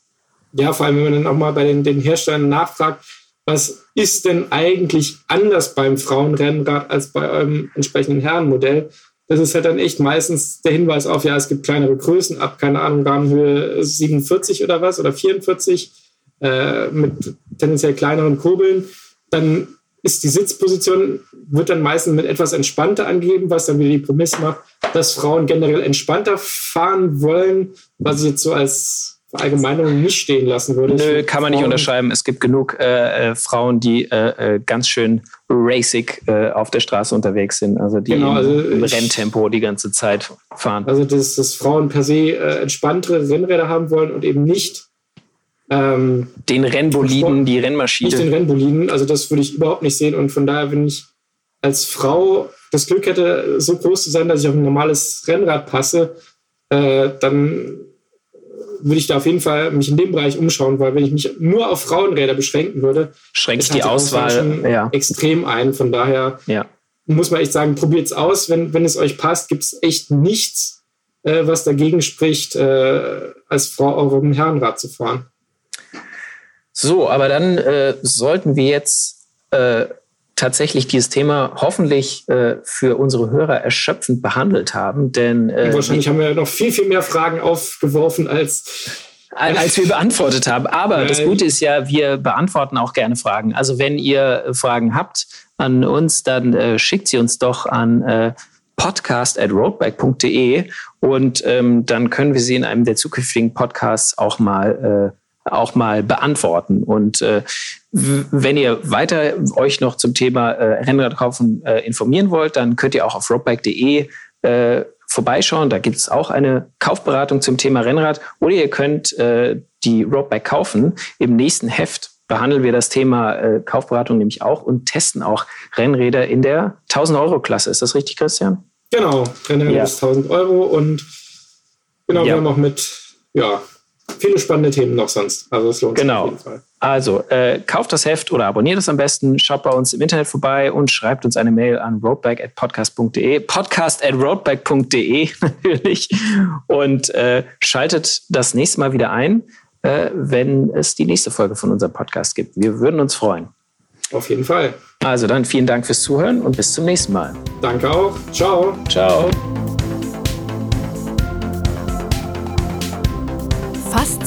Ja, vor allem, wenn man dann auch mal bei den, den Herstellern nachfragt, was ist denn eigentlich anders beim Frauenrennrad als bei eurem entsprechenden Herrenmodell? Das ist halt dann echt meistens der Hinweis auf, ja, es gibt kleinere Größen ab, keine Ahnung, Rahmenhöhe 47 oder was oder 44 äh, mit tendenziell kleineren Kurbeln. Dann ist die Sitzposition, wird dann meistens mit etwas entspannter angegeben, was dann wieder die Prämisse macht, dass Frauen generell entspannter fahren wollen, was ich jetzt so als Verallgemeinerung nicht stehen lassen würde. Nö, kann man nicht unterschreiben. Es gibt genug äh, äh, Frauen, die äh, äh ganz schön racing äh, auf der Straße unterwegs sind, also die genau, also im, Renntempo die ganze Zeit fahren. Also dass, dass Frauen per se äh, entspanntere Rennräder haben wollen und eben nicht ähm, den Rennboliden, die Rennmaschine. Nicht den Rennboliden, also das würde ich überhaupt nicht sehen und von daher, wenn ich als Frau das Glück hätte, so groß zu sein, dass ich auf ein normales Rennrad passe, dann würde ich da auf jeden Fall mich in dem Bereich umschauen, weil wenn ich mich nur auf Frauenräder beschränken würde, schränkt die Auswahl ja. extrem ein. Von daher ja. muss man echt sagen, probiert es aus. Wenn, wenn es euch passt, gibt es echt nichts, äh, was dagegen spricht, äh, als Frau auf dem Herrenrad zu fahren. So, aber dann äh, sollten wir jetzt äh, tatsächlich dieses Thema hoffentlich äh, für unsere Hörer erschöpfend behandelt haben. Denn äh, wahrscheinlich haben wir noch viel, viel mehr Fragen aufgeworfen als als wir beantwortet haben. Aber Nein. das Gute ist ja, wir beantworten auch gerne Fragen. Also wenn ihr Fragen habt an uns, dann äh, schickt sie uns doch an äh, podcast at roadbike.de und ähm, dann können wir sie in einem der zukünftigen Podcasts auch mal äh, auch mal beantworten. Und äh, wenn ihr weiter euch noch zum Thema äh, Rennrad kaufen äh, informieren wollt, dann könnt ihr auch auf roadbike.de äh, vorbeischauen. Da gibt es auch eine Kaufberatung zum Thema Rennrad. Oder ihr könnt äh, die Roadbike kaufen. Im nächsten Heft behandeln wir das Thema äh, Kaufberatung nämlich auch und testen auch Rennräder in der 1000 Euro Klasse. Ist das richtig, Christian? Genau, Rennräder ja. bis 1000 Euro und genau, ja. wir haben auch mit ja, viele spannende Themen noch sonst. Also es lohnt genau. sich auf jeden Fall. Also äh, kauft das Heft oder abonniert es am besten, schaut bei uns im Internet vorbei und schreibt uns eine Mail an roadback@podcast.de, podcast at roadback.de natürlich und äh, schaltet das nächste Mal wieder ein, äh, wenn es die nächste Folge von unserem Podcast gibt. Wir würden uns freuen. Auf jeden Fall. Also dann vielen Dank fürs Zuhören und bis zum nächsten Mal. Danke auch. Ciao. Ciao.